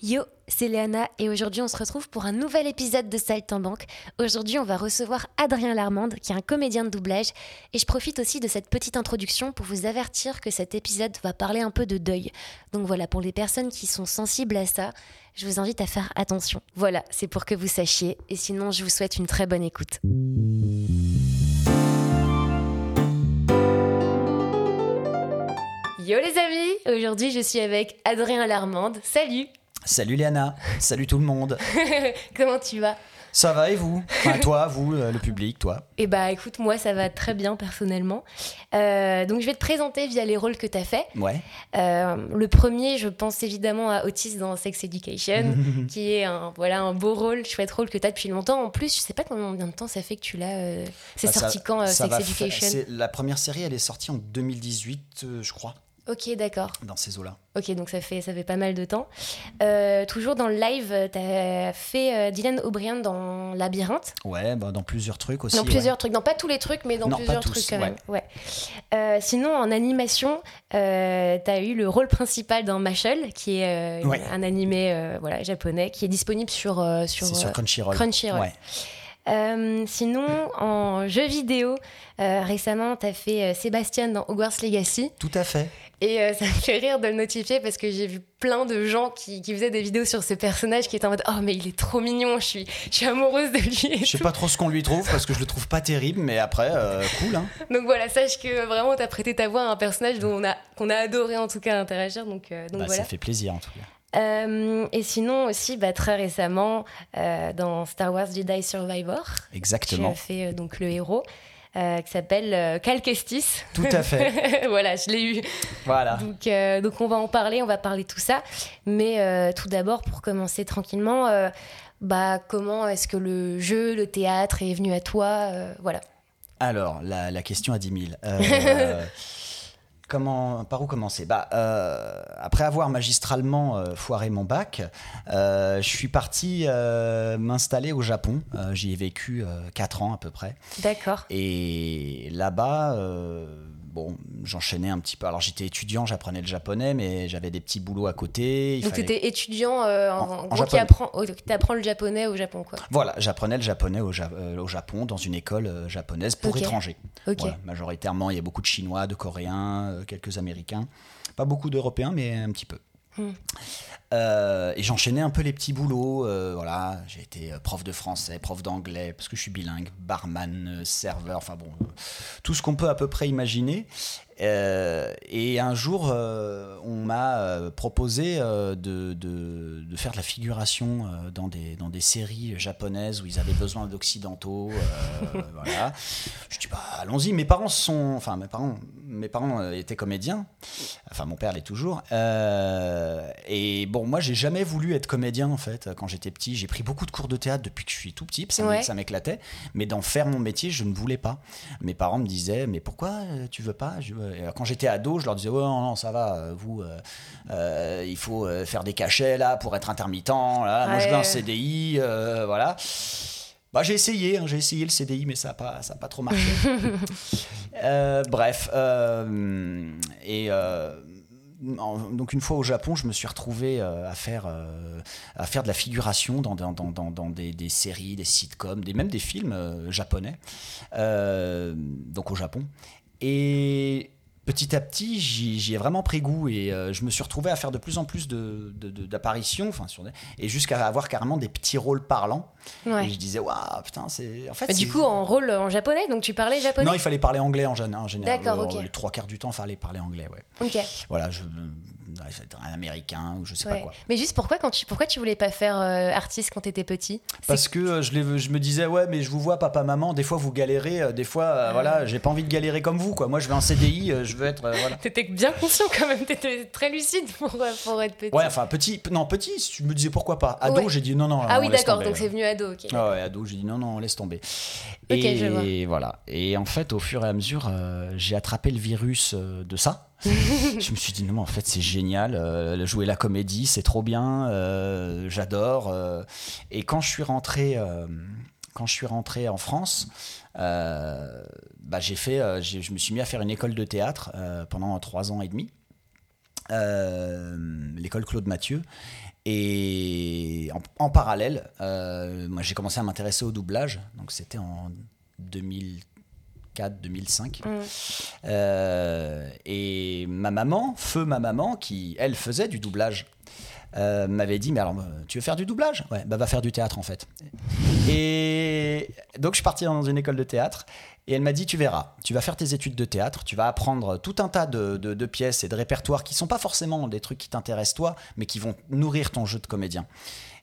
Yo, c'est Léana et aujourd'hui on se retrouve pour un nouvel épisode de Saltimbanque. Aujourd'hui on va recevoir Adrien Larmande qui est un comédien de doublage et je profite aussi de cette petite introduction pour vous avertir que cet épisode va parler un peu de deuil. Donc voilà, pour les personnes qui sont sensibles à ça, je vous invite à faire attention. Voilà, c'est pour que vous sachiez et sinon je vous souhaite une très bonne écoute. Yo les amis, aujourd'hui je suis avec Adrien Larmande. Salut Salut Léana, salut tout le monde. Comment tu vas? Ça va et vous? Enfin, Toi, vous, euh, le public, toi? Eh bah écoute, moi ça va très bien personnellement. Euh, donc je vais te présenter via les rôles que tu as fait. Ouais. Euh, le premier, je pense évidemment à Otis dans Sex Education, qui est un, voilà, un beau rôle, chouette rôle que tu as depuis longtemps. En plus, je sais pas combien de temps ça fait que tu l'as. euh, C'est Bah, sorti ça- quand, ça Sex Education? fa- La première série, elle est sortie en 2018, euh, je crois, Ok, d'accord. dans ces eaux-là. Ok, donc ça fait, ça fait pas mal de temps. Euh, toujours dans le live, tu as fait euh, Dylan O'Brien dans Labyrinthe. Ouais, bah, dans plusieurs trucs aussi. Dans ouais. plusieurs trucs, dans pas tous les trucs, mais dans Non, plusieurs tous, trucs quand même. Ouais. Euh, sinon, en animation, euh, tu as eu le rôle principal dans Mashal, qui est Ouais. un animé voilà, japonais, qui est disponible sur, sur, C'est sur Crunchyroll. Crunchyroll. Euh, sinon, en jeu vidéo, euh, récemment, tu as fait euh, Sébastien dans Hogwarts Legacy. Tout à fait. Et euh, ça me fait rire de le notifier parce que j'ai vu plein de gens qui, qui faisaient des vidéos sur ce personnage qui étaient en mode Oh, mais il est trop mignon, je suis, je suis amoureuse de lui. et Je sais tout. pas trop ce qu'on lui trouve parce que je le trouve pas terrible, mais après, euh, cool. Hein. Donc voilà, sache que vraiment, t'as prêté ta voix à un personnage dont on a, qu'on a adoré en tout cas interagir. Donc, euh, donc Bah, voilà. Ça fait plaisir en tout cas. Euh, et sinon aussi, bah, très récemment, euh, dans Star Wars Jedi Survivor, tu Exactement. as fait euh, donc le héros. qui s'appelle Cal Kestis. Tout à fait. voilà, je l'ai eu. Voilà. Donc, donc on va en parler, on va parler de tout ça. Mais tout d'abord, pour commencer tranquillement, bah, comment est-ce que le jeu, le théâtre est venu à toi Voilà. Alors, la, la question à 10 000. Comment, par où commencer? Bah, euh, Après avoir magistralement euh, foiré mon bac, euh, je suis parti m'installer au Japon. J'y ai vécu 4 ans à peu près. D'accord. Et là-bas, bon, j'enchaînais un petit peu. Alors j'étais étudiant, j'apprenais le japonais, mais j'avais des petits boulots à côté. Il Donc tu fallait- étais étudiant euh, en, En- en gros, qui apprend, oh, qui apprend le japonais au Japon, quoi. Voilà, j'apprenais le japonais au, Ja- euh, au Japon, dans une école euh, japonaise pour étrangers. Ok. Voilà, majoritairement, il y a beaucoup de Chinois, de Coréens, quelques Américains. Pas beaucoup d'Européens, mais un petit peu. Hmm. Euh, et j'enchaînais un peu les petits boulots. euh, voilà, j'ai été euh, prof de français, prof d'anglais, parce que je suis bilingue, barman, serveur, enfin bon, tout ce qu'on peut à peu près imaginer. Et un jour, on m'a proposé de, de- faire de la figuration dans, des, dans des séries japonaises où ils avaient besoin d'occidentaux. voilà. Je dis, bah, allons-y. Mes parents sont. Enfin, mes parents, mes parents étaient comédiens. Enfin, mon père l'est toujours. Et bon, moi, j'ai jamais voulu être comédien, en fait, quand j'étais petit. J'ai pris beaucoup de cours de théâtre depuis que je suis tout petit, ça Ouais. m'éclatait. Mais d'en faire mon métier, je ne voulais pas. Mes parents me disaient, mais pourquoi euh, tu veux pas? Euh, Quand j'étais ado, je leur disais, oh non, non, ça va, euh, vous, euh, euh, il faut faire des cachets, là, pour être intermittent. Là. Moi, je veux un CDI, euh, voilà. Bah, j'ai essayé, hein, j'ai essayé le CDI, mais ça n'a pas, ça a pas trop marché. Euh, bref, euh, et euh, donc une fois au Japon, je me suis retrouvé euh, à faire euh, à faire de la figuration dans, des, séries, des sitcoms, des, même des films euh, japonais, donc au Japon. Et petit à petit, j'y ai vraiment pris goût et euh, je me suis retrouvé à faire de plus en plus de- de- de- d'apparitions, enfin sur des- et jusqu'à avoir carrément des petits rôles parlants. Ouais. Et je disais, waouh, putain, c'est en fait. Bah, du coup, en rôle en japonais, donc tu parlais japonais? Non, il fallait parler anglais en, gén- en général. D'accord, ok. Les trois quarts du temps, il fallait parler anglais, ouais. Ok. Voilà, je, un américain ou je sais Ouais. pas quoi. Mais juste pourquoi, quand tu, pourquoi tu voulais pas faire euh, artiste quand t'étais petit? C'est- Parce que euh, je, me disais, ouais, mais je vous vois, papa, maman, des fois vous galérez, euh, des fois, euh, voilà, j'ai pas envie de galérer comme vous, quoi. Moi, je veux un CDI, euh, je veux être, euh, voilà. T'étais bien conscient quand même, t'étais très lucide pour, euh, pour être petit. Ouais, enfin, petit, non, petit, je me disais pourquoi pas. Ado, Ouais. j'ai dit non, non. ah oui, d'accord, donc ouais. c'est venu ado, ok. Ah ouais, ado, j'ai dit non, non, laisse tomber. Ok, et je vois. voilà. Et en fait, au fur et à mesure, euh, j'ai attrapé le virus euh, de ça. je me suis dit non, mais en fait, c'est génial. euh, jouer la comédie, c'est trop bien. J'adore. et quand je suis rentré, quand je suis rentré en France, bah, j'ai fait, je me suis mis à faire une école de théâtre pendant trois ans et demi. L'école Claude Mathieu. Et en, parallèle, euh, moi j'ai commencé à m'intéresser au doublage. Donc c'était en 2004, 2005. Mm. Euh, et ma maman, feu ma maman, qui elle faisait du doublage. Euh, m'avait dit mais alors euh, tu veux faire du doublage? Ouais bah va faire du théâtre en fait et donc je suis parti dans une école de théâtre et elle m'a dit, tu verras, tu vas faire tes études de théâtre, tu vas apprendre tout un tas de, de- de pièces et de répertoires qui sont pas forcément des trucs qui t'intéressent toi, mais qui vont nourrir ton jeu de comédien.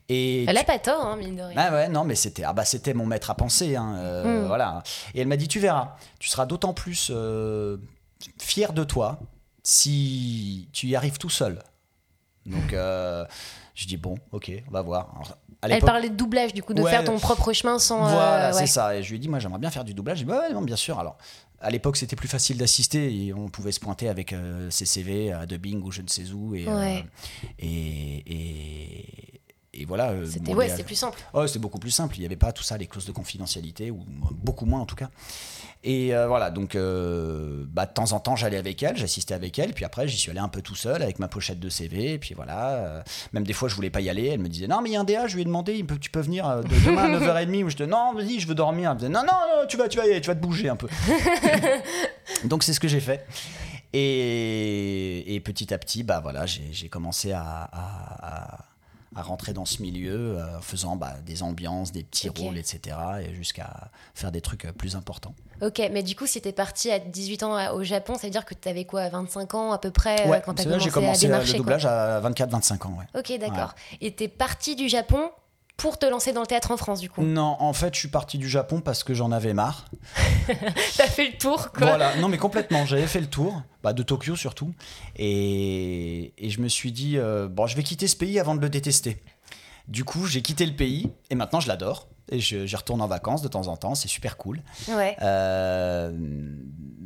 Et Elle tu- a pas tort, hein, mine de rien. ah ouais, non, mais c'était ah bah c'était mon maître à penser, hein, euh, Mm. voilà. Et elle m'a dit, tu verras, tu seras d'autant plus euh, fier de toi si tu y arrives tout seul. Donc euh, je dis bon, ok, on va voir. Alors, Elle parlait de doublage, du coup, de Ouais. faire ton propre chemin sans. euh, voilà, ouais. c'est ça. Et je lui ai dit, moi, j'aimerais bien faire du doublage. Il dit, bah ouais, non, bien sûr. Alors, à l'époque, c'était plus facile d'assister et on pouvait se pointer avec euh, ses CV à Dubbing ou je ne sais où. Et, Ouais. euh, et, et, et voilà. euh, C'était ouais, plus simple. Ouais, c'était beaucoup plus simple. Il n'y avait pas tout ça, les clauses de confidentialité, ou beaucoup moins en tout cas. Et euh, voilà, donc euh, bah, de temps en temps, j'allais avec elle, j'assistais avec elle, puis après, j'y suis allé un peu tout seul avec ma pochette de CV, et puis voilà. euh, même des fois, je voulais pas y aller, elle me disait Non, mais il y a un DA, je lui ai demandé, tu peux venir de demain à 9h30, ou je disais Non, vas-y, je veux dormir. Elle me disait Non, non, non, tu vas, tu vas, y aller, tu vas te bouger un peu. donc, c'est ce que j'ai fait. Et, et petit à petit, bah voilà, j'ai j'ai commencé à, à- à- à rentrer dans ce milieu, euh, en faisant bah, des ambiances, des petits rôles, etc. Et jusqu'à faire des trucs euh, plus importants. Ok, mais du coup, si t'es parti à 18 ans à- au Japon, ça veut dire que t'avais quoi, 25 ans à peu près euh, ouais, quand t'as commencé, j'ai commencé à euh, démarcher le quoi. doublage à 24-25 ans. Ouais. Ok, d'accord. Et t'es parti du Japon pour te lancer dans le théâtre en France, du coup. Non, en fait, je suis parti du Japon parce que j'en avais marre. T'as fait le tour, quoi. Voilà, non mais complètement, j'avais fait le tour, bah, de Tokyo surtout, et, et je me suis dit, euh, bon, je vais quitter ce pays avant de le détester. Du coup, j'ai quitté le pays, et maintenant je l'adore, et j'y retourne en vacances de temps en temps, c'est super cool. Ouais. Euh,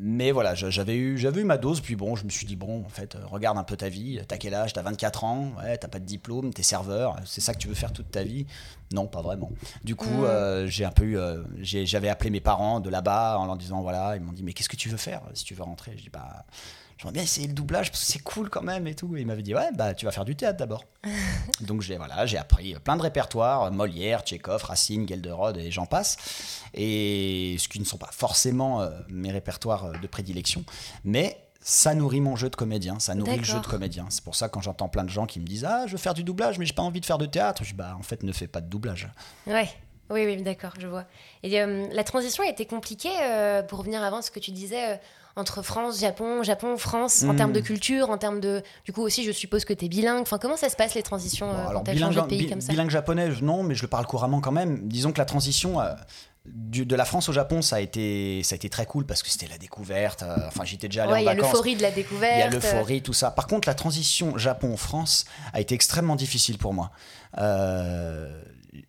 mais voilà, j'avais eu, j'avais eu ma dose, puis bon, je me suis dit, bon, en fait, euh, regarde un peu ta vie, t'as quel âge, t'as 24 ans, ouais, t'as pas de diplôme, t'es serveur, c'est ça que tu veux faire toute ta vie? Non, pas vraiment. Du coup, Mm. euh, j'ai un peu eu, euh, j'avais appelé mes parents de là-bas en leur disant, voilà, ils m'ont dit, mais qu'est-ce que tu veux faire si tu veux rentrer? Je dis, bah, j'aimerais bien essayer le doublage parce que c'est cool quand même et tout. Et ils m'avaient dit, ouais, bah, tu vas faire du théâtre d'abord. Donc j'ai voilà, j'ai appris plein de répertoires, Molière, Tchekhov, Racine, Gelderod et j'en passe. Et ce qui ne sont pas forcément euh, mes répertoires euh, de prédilection, mais ça nourrit mon jeu de comédien, ça nourrit le jeu de comédien. C'est pour ça quand j'entends plein de gens qui me disent "Ah, je veux faire du doublage mais j'ai pas envie de faire de théâtre." Je dis "Bah en fait, ne fais pas de doublage." Ouais. Oui, oui, d'accord, je vois. Et euh, la transition a été compliquée, euh, pour revenir avant ce que tu disais, euh, entre France, Japon, Japon, France, en Mm. termes de culture, en termes de... Du coup aussi, je suppose que tu es bilingue. Enfin, comment ça se passe, les transitions, euh, Bon, quand alors bilingue, changé de pays bi- comme ça bilingue japonais, non, mais je le parle couramment quand même. Disons que la transition euh, du- de la France au Japon, ça a été, ça a été très cool parce que c'était la découverte. euh, enfin, j'étais déjà allé Ouais, en il y a l'euphorie de la Il découverte. y a l'euphorie, tout ça. Par contre, la transition Japon-France a été extrêmement difficile pour moi. Euh,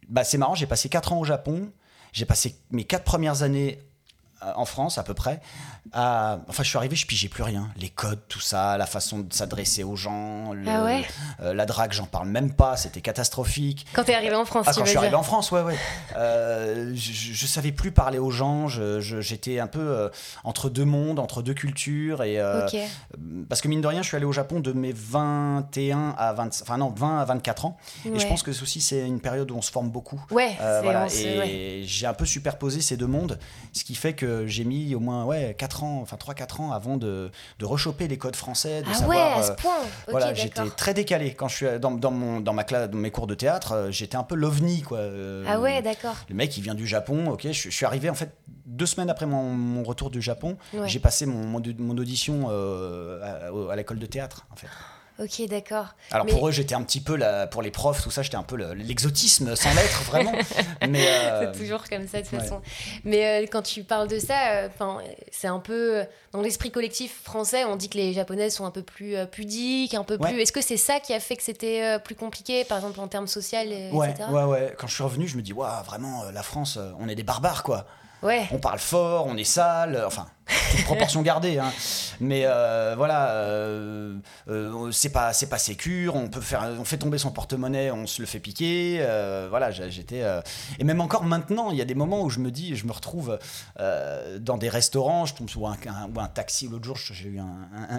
bah, c'est marrant, j'ai passé 4 ans au Japon. J'ai passé mes 4 premières années euh, en France, à peu près. Enfin, je suis arrivé, je pigeais plus rien. Les codes, tout ça, la façon de s'adresser aux gens. le- Ah ouais? Euh, la drague, j'en parle même pas. C'était catastrophique. Quand t'es arrivé en France, Ah, tu quand veux je suis arrivé en France, ouais, ouais. Euh, je, je- savais plus parler aux gens. J'étais un peu euh, entre deux mondes, entre deux cultures. Et, parce que mine de rien, je suis allé au Japon de mes 21 à 20, enfin non, 20 à 24 ans. Et je pense que aussi c'est une période où on se forme beaucoup. Ouais, voilà. Et ouais. j'ai un peu superposé ces deux mondes, ce qui fait que j'ai mis au moins ouais, 4 ans, enfin 3-4 ans avant de, de rechoper les codes français, de Ah savoir. ouais, à ce euh, point. Voilà, j'étais très décalé quand je suis dans, dans, mon, dans ma classe, dans mes cours de théâtre. euh, J'étais un peu l'ovni, quoi. Euh, Ah ouais, d'accord. Le mec, il vient du Japon. Ok, je, je suis arrivé en fait deux semaines après mon, mon retour du Japon. Ouais. J'ai passé mon, mon, mon audition euh, à, à l'école de théâtre, en fait. Ok, d'accord. Alors Mais- pour eux, j'étais un petit peu la, pour les profs, tout ça, j'étais un peu le- l'exotisme sans l'être vraiment. Mais euh, C'est toujours comme ça de toute ouais. façon. Mais euh, quand tu parles de ça, euh, c'est un peu dans l'esprit collectif français. On dit que les japonaises sont un peu plus pudiques, un peu Ouais. plus. Est-ce que c'est ça qui a fait que c'était plus compliqué, par exemple en termes social, et- ouais, etc. ouais, ouais. Quand je suis revenu, je me dis, waouh, vraiment, la France, on est des barbares, quoi. On parle fort, on est sale, enfin, toute proportion gardée. Hein. Mais euh, voilà, euh, euh, c'est pas, c'est pas sécure. On peut faire, on fait tomber son porte-monnaie, on se le fait piquer. euh, voilà, j'étais. euh, et même encore maintenant, il y a des moments où je me dis, je me retrouve euh, dans des restaurants, je tombe sur un, taxi. L'autre jour, j'ai eu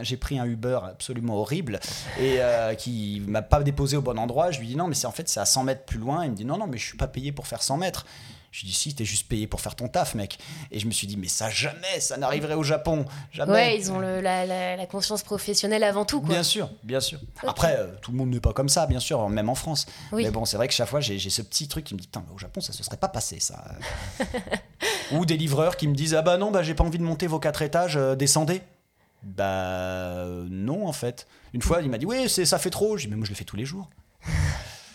j'ai pris un Uber absolument horrible et euh, qui m'a pas déposé au bon endroit. Je lui dis non, mais c'est en fait c'est à 100 mètres plus loin. Il me dit non, non, mais je suis pas payé pour faire 100 mètres. Je lui dis si, t'es juste payé pour faire ton taf, mec. Et je me suis dit mais ça jamais, ça n'arriverait au Japon, jamais. Ouais, ils ont le- la, la- la conscience professionnelle avant tout, quoi. Bien sûr, bien sûr. Après, euh, tout le monde n'est pas comme ça, bien sûr, même en France. Oui. Mais bon, c'est vrai que chaque fois, j'ai ce petit truc qui me dit, Putain, au Japon, ça se serait pas passé, ça. Ou des livreurs qui me disent, ah bah non, bah j'ai pas envie de monter vos quatre étages, euh, descendez. Bah euh, non, en fait. Une fois, il m'a dit, oui, ça fait trop. J'ai dit, mais moi, je le fais tous les jours.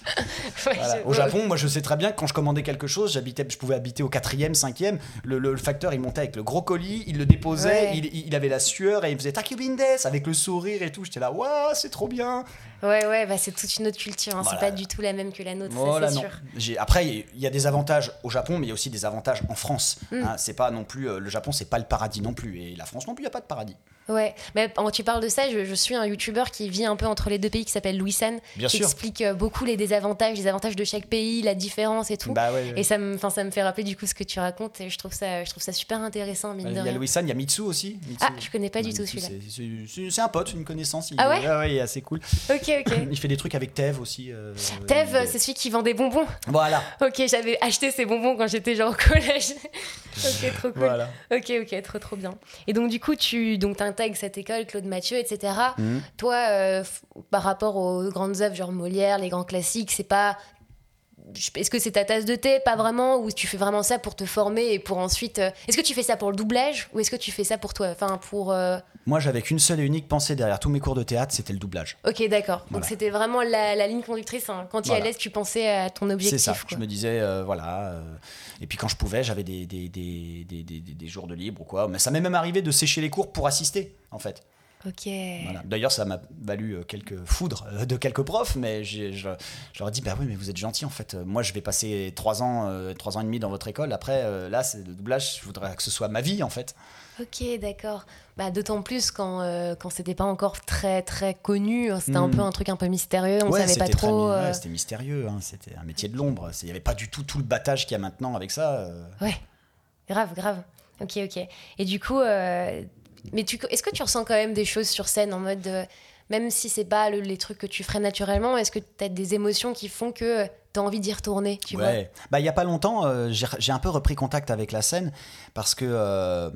Ouais, Voilà. je- Au Japon, moi je sais très bien que quand je commandais quelque chose, j'habitais, je pouvais habiter au quatrième, cinquième. Le, le- le facteur il montait avec le gros colis, il le déposait, Ouais. il, il avait la sueur et il faisait Takubindes avec le sourire et tout. J'étais là, waouh, c'est trop bien. Ouais, ouais, bah, c'est toute une autre culture. hein. Voilà. C'est pas du tout la même que la nôtre, ça, c'est sûr. Après, il y a des avantages au Japon, mais il y a aussi des avantages en France. Mm. hein. c'est pas non plus euh, le Japon, c'est pas le paradis non plus, et la France non plus, il y a pas de paradis. Ouais, mais quand tu parles de ça, je, je suis un YouTuber qui vit un peu entre les deux pays qui s'appelle Louis San, Bien qui sûr. explique euh, beaucoup les désavantages, les avantages de chaque pays, la différence et tout. Bah ouais. Et ça me, ça me fait rappeler du coup ce que tu racontes et je trouve ça, je trouve ça super intéressant, mine il de y a. Louis San, il y a Mitsu aussi. Mitsu. Ah, je connais pas du Ouais, tout celui-là. c'est- un pote, une connaissance. Il, Ah ouais ouais, il est assez cool. Ok, ok. Il fait des trucs avec Tev aussi. euh, Tev, il- c'est celui qui vend des bonbons. Voilà. Ok, j'avais acheté ces bonbons quand j'étais genre au collège. ok, trop cool. Voilà. Ok, ok, trop trop bien. Et donc du coup, tu donc intègres cette école, Claude Mathieu, etc. Mhm. Toi, euh, par rapport aux grandes œuvres genre Molière, les grands classiques, c'est pas est-ce que c'est ta tasse de thé? Pas vraiment Ou tu fais vraiment ça pour te former et pour ensuite. euh, Est-ce que tu fais ça pour le doublage? Ou est-ce que tu fais ça pour toi? Enfin, pour. euh, Moi, j'avais qu'une seule et unique pensée derrière tous mes cours de théâtre, c'était le doublage. Ok, d'accord. Donc c'était vraiment la, la ligne conductrice. hein. Quand tu y Voilà. allais, tu pensais à ton C'est objectif. ça. quoi. Je me disais, euh, voilà. et puis quand je pouvais, j'avais des, des- des- des jours de libre ou quoi. Mais ça m'est même arrivé de sécher les cours pour assister, en fait. Ok. Voilà. D'ailleurs, ça m'a valu euh, quelques foudres euh, de quelques profs, mais je, je leur ai dit, bah oui, mais vous êtes gentil en fait. Moi, je vais passer trois ans, euh, trois ans et demi dans votre école. Après, là, c'est le doublage. Je voudrais que ce soit ma vie en fait. Ok, d'accord. Bah, D'autant plus quand, euh, quand c'était pas encore très très connu, hein, c'était un Mm. peu un truc un peu mystérieux, on Ouais, savait pas trop. ouais, c'était mystérieux. hein, C'était un métier de l'ombre. Il n'y avait pas du tout tout le battage qu'il y a maintenant avec ça. euh. Ouais, grave, grave. Ok, ok. Et du coup, mais est-ce que tu ressens quand même des choses sur scène en mode, euh, même si c'est pas le- les trucs que tu ferais naturellement, est-ce que tu as des émotions qui font que tu as envie d'y retourner, tu vois? Ouais. Bah, il y a pas longtemps, euh, j'ai un peu repris contact avec la scène parce que euh,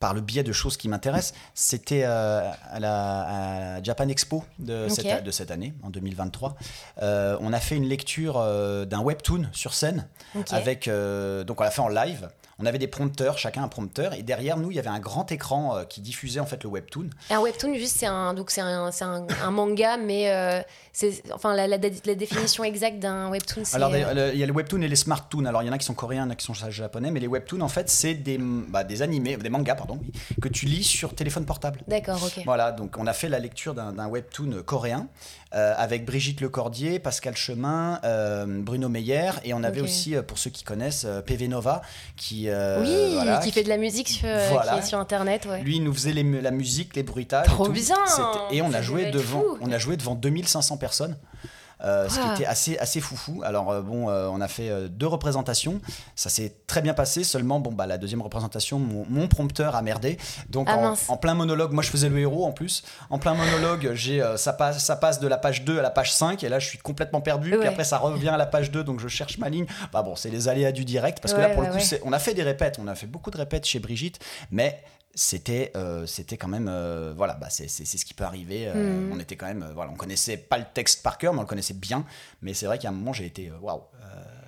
par le biais de choses qui m'intéressent, c'était euh, à la Japan Expo de, cette, de cette année, en 2023. Euh, on a fait une lecture euh, d'un webtoon sur scène avec euh, donc on l'a fait en live. On avait des prompteurs, chacun un prompteur, et derrière nous il y avait un grand écran euh, qui diffusait en fait le webtoon. Un webtoon, juste, c'est un, donc c'est un, c'est un, un manga, mais euh, c'est, enfin, la, la, la définition exacte d'un webtoon, c'est. Alors, euh, il y a le webtoon et les smarttoons. Alors, il y en a qui sont coréens, il y en a qui sont japonais, mais les webtoons, en fait, c'est des, bah, des animés, des mangas, pardon, que tu lis sur téléphone portable. D'accord, ok. Voilà, donc on a fait la lecture d'un webtoon coréen euh, avec Brigitte Lecordier, Pascal Chemin, euh, Bruno Meyer, et on avait aussi, euh, pour ceux qui connaissent, PV Nova, qui, oui, voilà, qui fait de la musique sur, Voilà. qui est sur internet, ouais. lui, il nous faisait les la musique, les bruitages. Trop et tout. bien Et on a joué devant, fou. on a joué devant 2500 personnes. Euh, ce qui Wow. était assez, assez foufou. Alors, euh, bon, euh, on a fait deux représentations. Ça s'est très bien passé. Seulement, bon, bah, la deuxième représentation, mon, mon prompteur a merdé. Donc, Ah, en, plein monologue, moi, je faisais le héros en plus. En plein monologue, j'ai, ça, passe, ça passe de la page 2 à la page 5. Et là, je suis complètement perdu. Ouais. Puis après, ça revient à la page 2. Donc, je cherche ma ligne. Bah, bon, c'est les aléas du direct. Parce que là, pour ouais, le coup, on a fait des répètes. On a fait beaucoup de répètes chez Brigitte. Mais c'était euh, c'était quand même euh, voilà bah c'est c'est- c'est ce qui peut arriver euh, Mhm. on était quand même euh, voilà on connaissait pas le texte par cœur mais on le connaissait bien mais c'est vrai qu'à un moment j'ai été euh, waouh euh,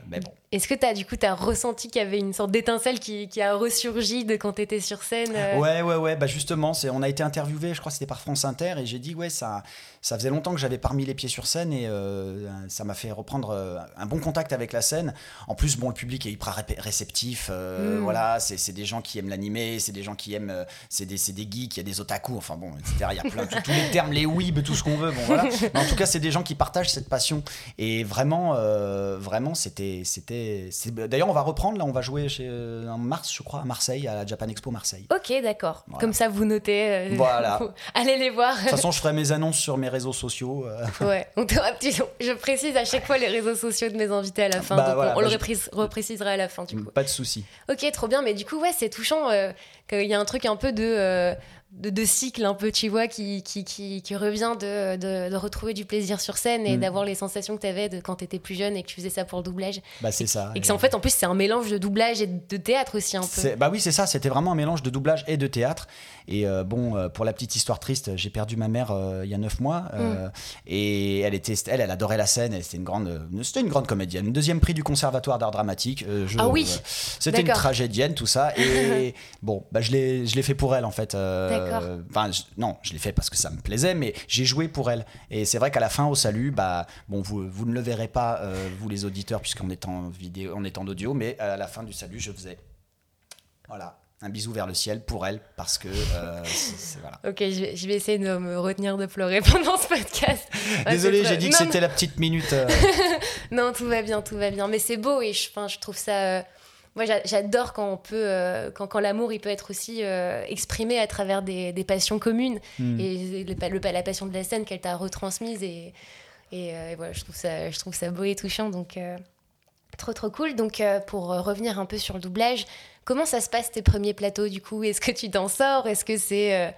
mais bon Est-ce que as, du coup, tu as ressenti qu'il y avait une sorte d'étincelle qui, qui a ressurgi de quand tu étais sur scène euh, Ouais, ouais, ouais. Bah justement, c'est, on a été interviewé, je crois que c'était par France Inter, et j'ai dit ouais, ça, ça faisait longtemps que j'avais pas remis les pieds sur scène, et euh, ça m'a fait reprendre euh, un bon contact avec la scène. En plus, bon, le public est hyper ré- réceptif. euh, Mm. Voilà, c'est, des gens qui aiment l'animé, c'est des gens qui aiment, c'est des, des geeks, il y a des otaku, enfin bon, etc. Il y a plein tous tous les termes, les weebs, tout ce qu'on veut. Bon voilà. Mais en tout cas, c'est des gens qui partagent cette passion, et vraiment, vraiment, c'était. C'est- D'ailleurs, on va reprendre, là, on va jouer chez, euh, en mars, je crois, à Marseille, à la Japan Expo Marseille. Ok, d'accord. Voilà. Comme ça, vous notez. euh, Voilà. Allez les voir. De toute façon, je ferai mes annonces sur mes réseaux sociaux. euh, Ouais, on je précise à chaque fois les réseaux sociaux de mes invités à la fin, Bah donc voilà, on, on le bah je- reprécisera à la fin du coup. Pas de souci. Ok, trop bien, mais du coup, ouais, c'est touchant euh, qu'il y a un truc un peu de, de, de cycle, un peu, tu vois, qui, qui, qui, qui revient de, de, de retrouver du plaisir sur scène et Mm. d'avoir les sensations que tu avais de quand tu étais plus jeune et que tu faisais ça pour le doublage. Bah, c'est ça. Et que c'est en fait, en plus, c'est un mélange de doublage et de théâtre aussi un peu. Bah oui, c'est ça. C'était vraiment un mélange de doublage et de théâtre. Et euh, bon, euh, pour la petite histoire triste, j'ai perdu ma mère euh, il y a neuf mois. Mm. Et elle était, elle, elle adorait la scène. C'était une grande, c'était une grande comédienne. Deuxième prix du conservatoire d'art dramatique. je- Ah oui. c'était une tragédienne, tout ça. Et bon, bah je l'ai, je l'ai fait pour elle en fait. Euh, je- non, je l'ai fait parce que ça me plaisait, mais j'ai joué pour elle. Et c'est vrai qu'à la fin, au salut, bah bon, vous, vous ne le verrez pas, euh, vous les auditeurs, puisqu'on est en vidéo, on est en audio, mais à la fin du salut, je faisais voilà, un bisou vers le ciel pour elle parce que euh, c'est- voilà. Ok, je vais, je vais essayer de me retenir de pleurer pendant ce podcast. Ouais, Désolé, c'est j'ai dit que c'était la petite minute. Non, tout va bien, tout va bien. Mais c'est beau et je trouve ça. Moi, j'a- j'adore quand on peut, euh, quand, quand l'amour, il peut être aussi euh, exprimé à travers des, des passions communes hmm. et le, la passion de la scène qu'elle t'a retransmise et, et, euh, et voilà, je trouve ça, je trouve ça beau et touchant. Donc, trop trop cool. Donc, euh, pour revenir un peu sur le doublage, comment ça se passe tes premiers plateaux du coup? Est-ce que tu t'en sors? Est-ce que c'est euh,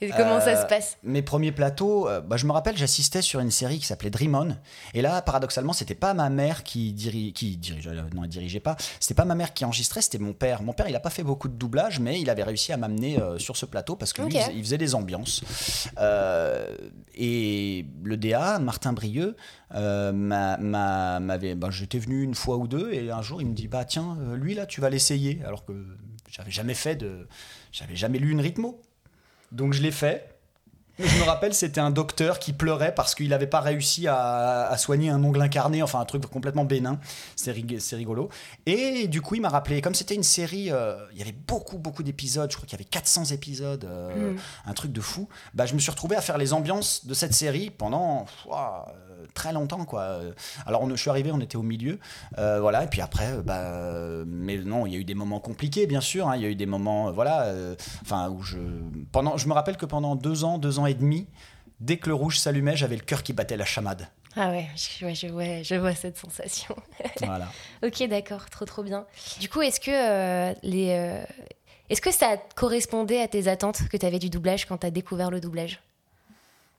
et comment ça Euh, se passe Mes premiers plateaux, euh, bah, je me rappelle, j'assistais sur une série qui s'appelait Dream On. Et là, paradoxalement, c'était pas ma mère qui, diri qui euh, non, elle dirigeait pas. C'était pas ma mère qui enregistrait, c'était mon père. Mon père, il a pas fait beaucoup de doublage, mais il avait réussi à m'amener euh, sur ce plateau parce que lui, il faisait- il faisait des ambiances. Euh, et le DA, Martin Brieux, euh, m'a- m'a- m'avait. bah, J'étais venu une fois ou deux et un jour, il me dit Bah, tiens, euh, lui, là, tu vas l'essayer. Alors que j'avais jamais fait de. J'avais jamais lu une rythmo. Donc je l'ai fait. Je me rappelle, c'était un docteur qui pleurait parce qu'il n'avait pas réussi à, à soigner un ongle incarné, enfin un truc complètement bénin. C'est rig- c'est rigolo. Et du coup, il m'a rappelé, comme c'était une série, euh, il y avait beaucoup, beaucoup d'épisodes, je crois qu'il y avait 400 épisodes, euh, Mm. un truc de fou. Bah, je me suis retrouvé à faire les ambiances de cette série pendant très longtemps. Quoi. Alors, on, je suis arrivé, on était au milieu. euh, voilà, et puis après, euh, bah, euh, mais non, il y a eu des moments compliqués, bien sûr. hein, il y a eu des moments, euh, voilà, euh, enfin, où je. Pendant, je me rappelle que pendant deux ans, deux ans et demi, dès que le rouge s'allumait, j'avais le cœur qui battait la chamade. Ah ouais, je, ouais, je, vois, je vois cette sensation. voilà. Ok, d'accord, trop trop bien. Du coup, est-ce que euh, les, euh, est-ce que ça correspondait à tes attentes que tu avais du doublage quand tu as découvert le doublage?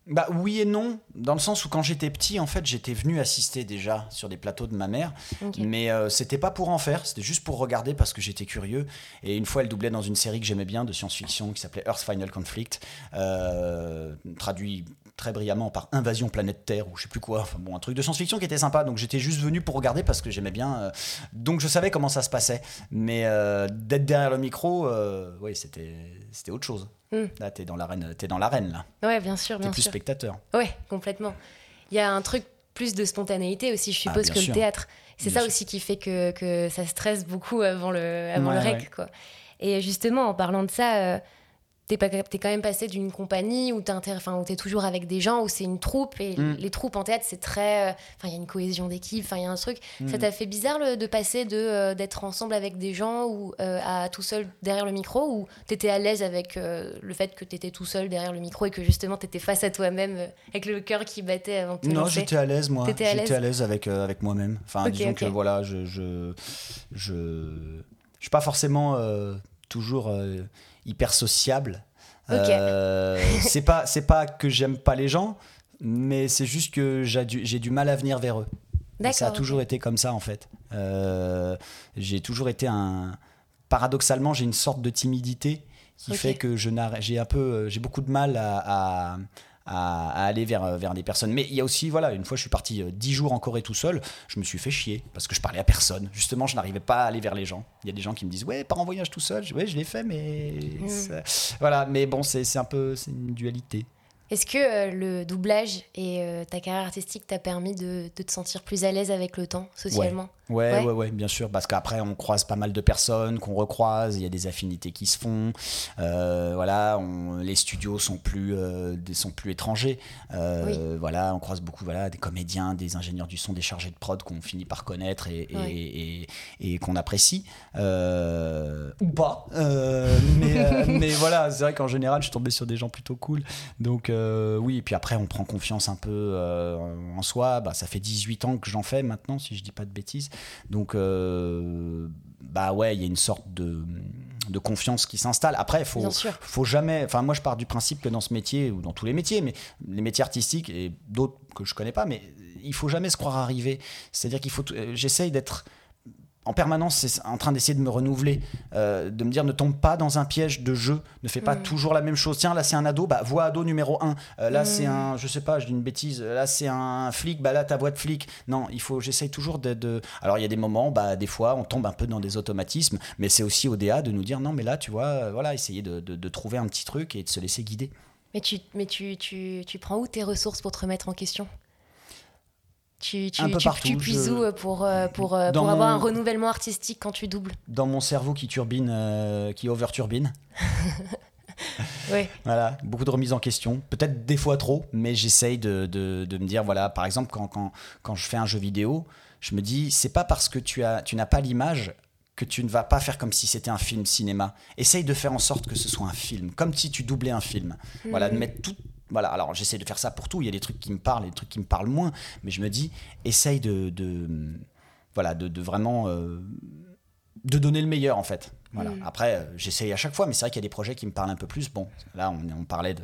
Bah oui et non, dans le sens où quand j'étais petit, en fait, j'étais venu assister déjà sur des plateaux de ma mère, mais euh, c'était pas pour en faire, c'était juste pour regarder parce que j'étais curieux. Et une fois, elle doublait dans une série que j'aimais bien de science-fiction qui s'appelait Earth Final Conflict, euh, traduit très brillamment par Invasion planète Terre ou je sais plus quoi, enfin bon, un truc de science-fiction qui était sympa. Donc j'étais juste venu pour regarder parce que j'aimais bien, euh, donc je savais comment ça se passait. Mais d'être derrière le micro, oui, c'était c'était autre chose. Mm. Là, t'es dans l'arène, t'es dans l'arène là, Ouais, bien sûr, t'es bien plus sûr. spectateur. Ouais, complètement. Il y a un truc plus de spontanéité aussi, je Ah, suppose, que sûr. le théâtre. C'est ça sûr. aussi qui fait que, que ça stresse beaucoup avant le, avant Ouais, le rec, ouais. quoi. Et justement, en parlant de ça, euh, t'es quand même passé d'une compagnie où t'es toujours avec des gens, où c'est une troupe, et Mm. les troupes en théâtre, c'est très... euh, Enfin, il y a une cohésion d'équipe, enfin, il y a un truc. Ça Mm. t'a fait bizarre le- de passer de euh, d'être ensemble avec des gens ou euh, à tout seul derrière le micro, ou t'étais à l'aise avec euh, le fait que t'étais tout seul derrière le micro et que justement t'étais face à toi-même avec le cœur qui battait avant te Non, j'étais à l'aise, moi. J'étais à l'aise? avec, avec moi-même. Enfin, disons que voilà, je je, je, je suis pas forcément toujours hyper sociable. Euh, c'est pas c'est pas que j'aime pas les gens, mais c'est juste que j'ai du, j'ai du mal à venir vers eux. Ça a toujours été comme ça en fait. Euh, j'ai toujours été un. Paradoxalement, j'ai une sorte de timidité qui fait que je j'ai un peu, euh, j'ai beaucoup de mal à, à- à- à aller vers, euh, vers des personnes. Mais il y a aussi, voilà, une fois je suis parti euh, dix jours en Corée tout seul, je me suis fait chier parce que je parlais à personne. Justement, je n'arrivais pas à aller vers les gens. Il y a des gens qui me disent, ouais, pars en voyage tout seul. Je ouais, je l'ai fait, mais Mm. voilà. Mais bon, c'est c'est un peu, c'est une dualité. Est-ce que euh, le doublage et euh, ta carrière artistique t'a permis de, de, te sentir plus à l'aise avec le temps, socialement? Ouais, ouais, ouais, bien sûr, parce qu'après on croise pas mal de personnes qu'on recroise, il y a des affinités qui se font, euh, voilà, on, les studios sont plus, euh, sont plus étrangers, euh, voilà, on croise beaucoup, voilà, des comédiens, des ingénieurs du son, des chargés de prod qu'on finit par connaître et, et, et, qu'on apprécie, ou pas, mais, mais voilà, c'est vrai qu'en général je suis tombé sur des gens plutôt cool, donc oui, et puis après on prend confiance un peu en soi, bah, ça fait 18 ans que j'en fais maintenant, si je dis pas de bêtises. Donc, euh, bah ouais, il y a une sorte de, de confiance qui s'installe. Après, il faut, faut jamais. Enfin, moi, je pars du principe que dans ce métier, ou dans tous les métiers, mais les métiers artistiques et d'autres que je connais pas, mais il faut jamais se croire arrivé. C'est-à-dire qu'il faut. Euh, j'essaye d'être en permanence c'est en train d'essayer de me renouveler, euh, de me dire ne tombe pas dans un piège de jeu, ne fais pas toujours la même chose. Tiens, là c'est un ado, bah voix ado numéro 1. Euh, là c'est un, je sais pas, je dis une bêtise, là c'est un flic, bah là ta voix de flic. Non, il faut, j'essaye toujours de, Alors il y a des moments, bah des fois on tombe un peu dans des automatismes, mais c'est aussi au DA de nous dire non mais là tu vois, euh, voilà, essayer de, de, trouver un petit truc et de se laisser guider. Mais tu, mais tu, tu, tu prends où tes ressources pour te remettre en question? Tu, tu, tu, puises où euh, pour, euh, pour, euh, pour avoir un renouvellement artistique quand tu doubles Dans mon cerveau qui turbine, qui over-turbine. oui. Voilà, beaucoup de remises en question. Peut-être des fois trop, mais j'essaye de, de, de, me dire, voilà, par exemple, quand, quand, quand, je fais un jeu vidéo, je me dis, c'est pas parce que tu, as, tu n'as pas l'image que tu ne vas pas faire comme si c'était un film cinéma. Essaye de faire en sorte que ce soit un film, comme si tu doublais un film. Voilà, de mm. mettre tout, voilà, alors j'essaie de faire ça pour tout. Il y a des trucs qui me parlent, des trucs qui me parlent moins, mais je me dis, essaye de, voilà, de, vraiment euh, de donner le meilleur en fait. Voilà. Mm. Après, euh, j'essaye à chaque fois, mais c'est vrai qu'il y a des projets qui me parlent un peu plus. Bon, là, on, on parlait de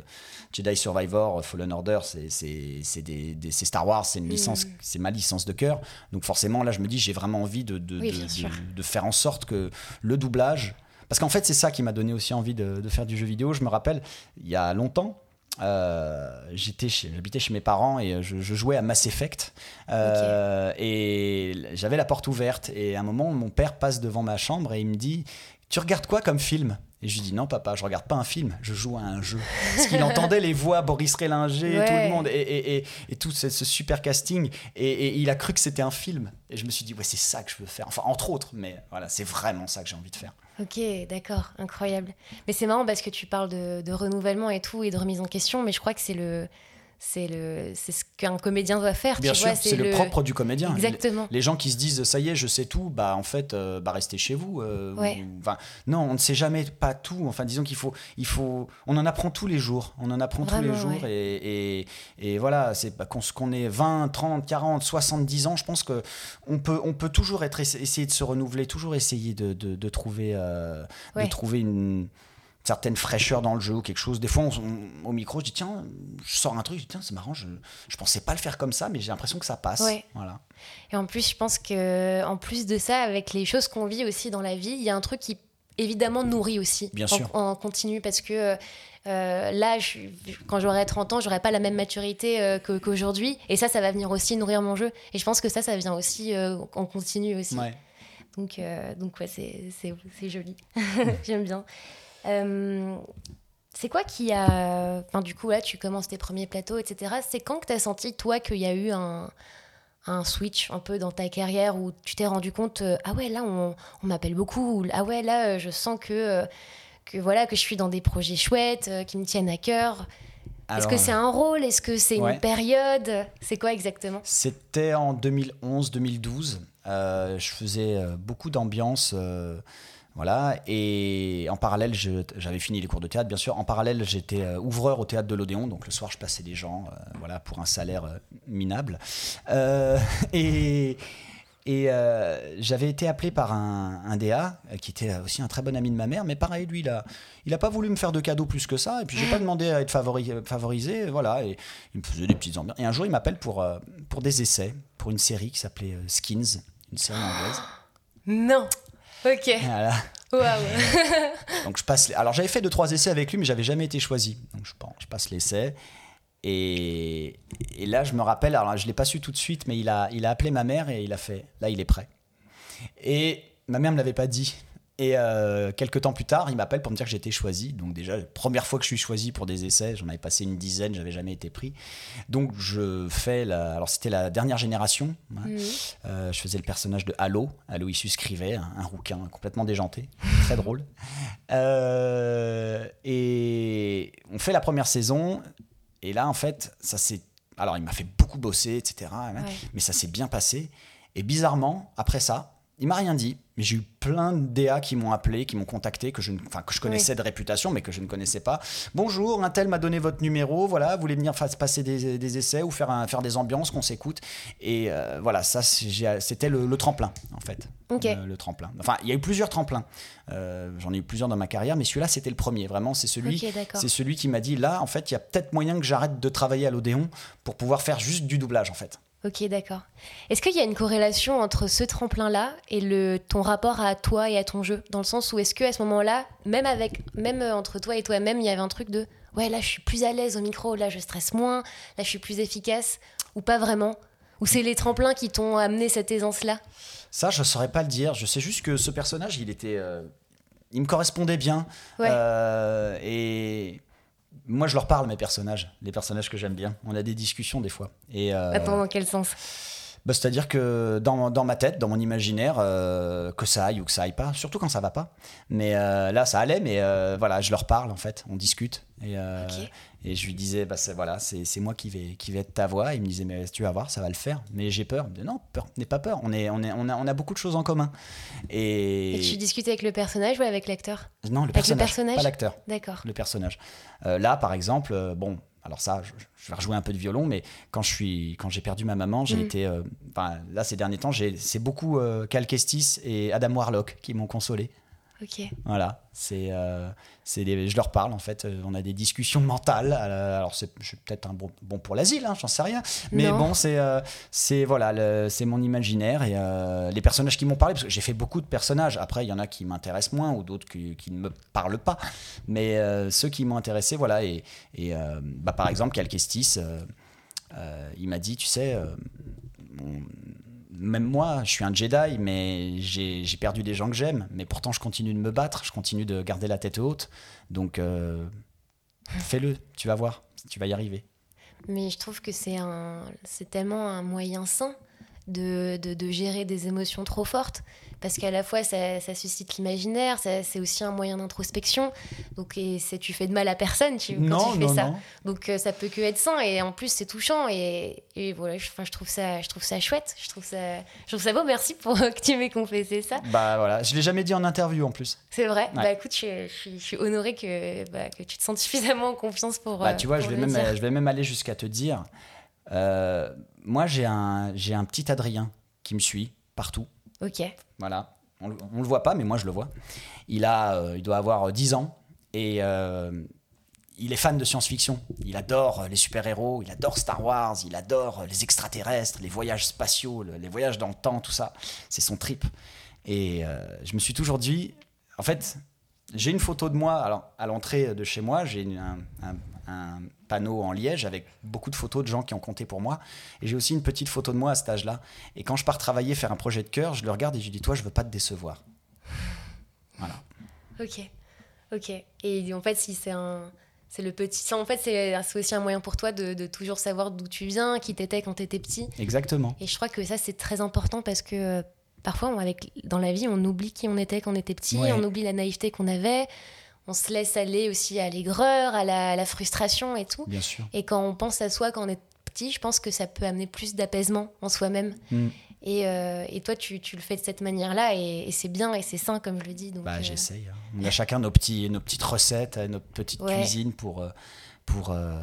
Jedi Survivor, Fallen Order, c'est des, des Star Wars, c'est une mm. licence, c'est ma licence de cœur. Donc forcément, là, je me dis, j'ai vraiment envie de, de, de, faire en sorte que le doublage, parce qu'en fait, c'est ça qui m'a donné aussi envie de, faire du jeu vidéo. Je me rappelle, il y a longtemps, euh, j'étais j'habitais chez mes parents et euh, je, jouais à Mass Effect. Euh, et j'avais la porte ouverte et à un moment mon père passe devant ma chambre et il me dit tu regardes quoi comme film? Et je lui dis non papa, je regarde pas un film, je joue à un jeu. Parce qu'il entendait les voix, Boris Rélinger, tout le monde, et, et, tout ce, super casting, et, il a cru que c'était un film. Et je me suis dit ouais c'est ça que je veux faire. Enfin entre autres, mais voilà c'est vraiment ça que j'ai envie de faire. Ok, d'accord, incroyable. Mais c'est marrant parce que tu parles de, de, renouvellement et tout et de remise en question, mais je crois que c'est le c'est le c'est ce qu'un comédien doit faire bien sûr c'est le... propre du comédien. Exactement. les, gens qui se disent ça y est je sais tout bah en fait euh, bah restez chez vous euh, enfin non on ne sait jamais pas tout. Enfin disons qu'il faut il faut on en apprend tous les jours. On en apprend tous les jours et, et, voilà c'est bah, qu'on ait 20 30 40 70 ans je pense que on peut on peut toujours être essayer de se renouveler toujours essayer de, de, trouver euh, de trouver une certaine fraîcheur dans le jeu ou quelque chose. Des fois, au micro, je dis tiens, je sors un truc, je dis tiens, c'est marrant, je, je pensais pas le faire comme ça, mais j'ai l'impression que ça passe. Voilà. Et en plus, je pense que en plus de ça, avec les choses qu'on vit aussi dans la vie, il y a un truc qui évidemment nourrit aussi Bien en, sûr. en continu parce que euh, là, quand j'aurai 30 ans, j'aurai pas la même maturité euh, qu'aujourd'hui. Et ça, ça va venir aussi nourrir mon jeu. Et je pense que ça, ça vient aussi euh, en continu aussi. Donc, donc ouais, c'est joli. J'aime bien. Euh, c'est quoi qui a. Enfin, du coup, là, tu commences tes premiers plateaux, etc. C'est quand que tu as senti, toi, qu'il y a eu un, un, switch un peu dans ta carrière où tu t'es rendu compte, euh, ah ouais, là, on, on m'appelle beaucoup, ou ah ouais, là, euh, je sens que, que, voilà, que je suis dans des projets chouettes, qui me tiennent à cœur Est-ce que c'est un rôle? Est-ce que c'est une période? C'est quoi exactement? C'était en 2011-2012. je faisais beaucoup d'ambiance voilà, et en parallèle, j'avais fini les cours de théâtre, bien sûr. En parallèle, j'étais euh, ouvreur au théâtre de l'Odéon, donc le soir, je passais des gens, euh, voilà, pour un salaire euh, minable. et et j'avais été appelé par un, un, DA qui était aussi un très bon ami de ma mère, mais pareil, lui, il a, il a pas voulu me faire de cadeaux plus que ça. Et puis, j'ai pas demandé à être favorisé, voilà. Et il me faisait des petites ambiances. Et un jour, il m'appelle pour, pour des essais, pour une série qui s'appelait Skins, une série anglaise. Non Ok. Voilà. Donc je passe. Alors j'avais fait deux trois essais avec lui, mais j'avais jamais été choisi. Donc je, je passe l'essai. Et, et, là, je me rappelle, alors je l'ai pas su tout de suite, mais il a, il a appelé ma mère et il a fait, là, il est prêt. Et ma mère me l'avait pas dit. Et euh, quelques temps plus tard, il m'appelle pour me dire que j'étais choisi. Donc déjà, première fois que je suis choisi pour des essais, j'en avais passé une dizaine, j'avais jamais été pris. Donc je fais la... Alors c'était la dernière génération. hein. Mhm. Euh, je faisais le personnage de Halo. Aloïs Scrivet, un, un rouquin complètement déjanté, très drôle. Euh, et on fait la première saison. Et là, en fait, ça s'est. Alors, il m'a fait beaucoup bosser, etc. Ouais. Mais ça s'est bien passé. Et bizarrement, après ça, il m'a rien dit. Mais j'ai eu plein de DA qui m'ont appelé, qui m'ont contacté, que je, enfin, que je connaissais de réputation, mais que je ne connaissais pas. Bonjour, un tel m'a donné votre numéro. Voilà, vous voulez venir passer des, des essais ou faire, un- faire des ambiances, qu'on s'écoute. Et euh, voilà, ça, c'était le, le tremplin, en fait. Le, le tremplin. Enfin, il y a eu plusieurs tremplins. Euh, J'en ai eu plusieurs dans ma carrière, mais celui-là, c'était le premier. Vraiment, c'est celui, c'est celui qui m'a dit là, en fait, il y a peut-être moyen que j'arrête de travailler à l'Odéon pour pouvoir faire juste du doublage, en fait. Ok, d'accord. Est-ce qu'il y a une corrélation entre ce tremplin-là et le, ton rapport à toi et à ton jeu? Dans le sens où est-ce que à ce moment-là, même, avec, même euh, entre toi et toi-même, il y avait un truc de ouais, là je suis plus à l'aise au micro, là je stresse moins, là je suis plus efficace, ou pas vraiment? Ou c'est les tremplins qui t'ont amené cette aisance-là? Ça, je saurais pas le dire. Je sais juste que ce personnage, il était, euh, il me correspondait bien. Ouais. Euh, et moi, je leur parle mes personnages, les personnages que j'aime bien. On a des discussions des fois. Et euh, Attends, dans quel sens? Bah, c'est-à-dire que dans, dans ma tête, dans mon imaginaire, euh, que ça aille ou que ça aille pas, surtout quand ça va pas. Mais euh, là, ça allait. Mais euh, voilà, je leur parle en fait. On discute. Et. Et je lui disais, bah, c'est, voilà, c'est, c'est moi qui vais, qui vais être ta voix. Il me disait, mais tu vas voir, ça va le faire. Mais j'ai peur. Il me disait, non, peur, n'aie pas peur. On, est, on, est, on, a, on a beaucoup de choses en commun. Et, Et tu discutes avec le personnage ou avec l'acteur? Non, le le personnage, personnage pas l'acteur D'accord. le personnage. Euh, là, par exemple, euh, bon, alors ça, je, je vais rejouer un peu de violon, mais quand je suis, quand j'ai perdu ma maman, j'ai Mm. été, euh, là ces derniers temps, j'ai, c'est beaucoup euh, Cal Kestis et Adam Warlock qui m'ont consolé. Ok. Voilà, c'est, euh, c'est des- je leur parle en fait. euh, on a des discussions mentales. euh, alors c'est, je suis peut-être un bon, bon pour l'asile, hein, j'en sais rien. Mais Non. bon, c'est, euh, c'est voilà, le- c'est mon imaginaire et euh, les personnages qui m'ont parlé parce que j'ai fait beaucoup de personnages. Après, il y en a qui m'intéressent moins ou d'autres qui, qui ne me parlent pas. Mais ceux qui m'ont intéressé, voilà. Et, et, bah, par exemple, Cal Kestis, euh, il m'a dit, tu sais. Même moi, je suis un Jedi, mais j'ai perdu des gens que j'aime. Mais pourtant, je continue de me battre, je continue de garder la tête haute. Donc, euh, fais-le, tu vas voir, tu vas y arriver. Mais je trouve que c'est tellement un moyen sain de, de, de gérer des émotions trop fortes, parce qu'à la fois ça, ça suscite l'imaginaire, ça- c'est aussi un moyen d'introspection. Donc et c'est tu fais de mal à personne tu, quand tu fais ça. Donc euh, ça peut que être sain et en plus c'est touchant et, et voilà. je- je trouve ça, je trouve ça chouette, je trouve ça, je trouve ça beau. Merci pour que tu m'aies confessé ça. Bah voilà, je l'ai jamais dit en interview en plus. C'est vrai. Ouais. Bah écoute, je, je suis, je suis honorée que, bah, que tu te sentes suffisamment en confiance pour. Bah, euh, tu vois, pour je vais, même, je vais même aller jusqu'à te dire, euh, moi j'ai un, j'ai un petit Adrien qui me suit partout. Ok. Voilà. On, on le voit pas, mais moi je le vois. Il, a, euh, il doit avoir 10 ans et euh, il est fan de science-fiction. Il adore euh, les super-héros, il adore Star Wars, il adore euh, les extraterrestres, les voyages spatiaux, le- les voyages dans le temps, tout ça. C'est son trip. Et euh, je me suis toujours dit, en fait, j'ai une photo de moi alors, à l'entrée de chez moi, j'ai un- un panneau en liège avec beaucoup de photos de gens qui ont compté pour moi. Et j'ai aussi une petite photo de moi à cet âge-là. Et quand je pars travailler, faire un projet de cœur, je le regarde et je lui dis Toi, je veux pas te décevoir. Voilà. Ok, ok. Et en fait, si c'est un, c'est le petit, ça, en fait, c'est aussi un moyen pour toi de, de toujours savoir d'où tu viens, qui t'étais quand t'étais petit. Exactement. Et je crois que ça, c'est très important parce que euh, parfois, on- avec, dans la vie, on oublie qui on était quand on était petit, Ouais. on oublie la naïveté qu'on avait, on se laisse aller aussi à l'aigreur, à la, à la frustration et tout. Bien sûr. Et quand on pense à soi quand on est petit, je pense que ça peut amener plus d'apaisement en soi-même. Mm. Et, euh, et toi, tu, tu le fais de cette manière-là et, et c'est bien et c'est sain, comme je le dis. Donc, Bah, euh, j'essaye. hein. On a chacun nos, petits, nos petites recettes, euh, notre petite Ouais. cuisine pour, euh, pour, euh,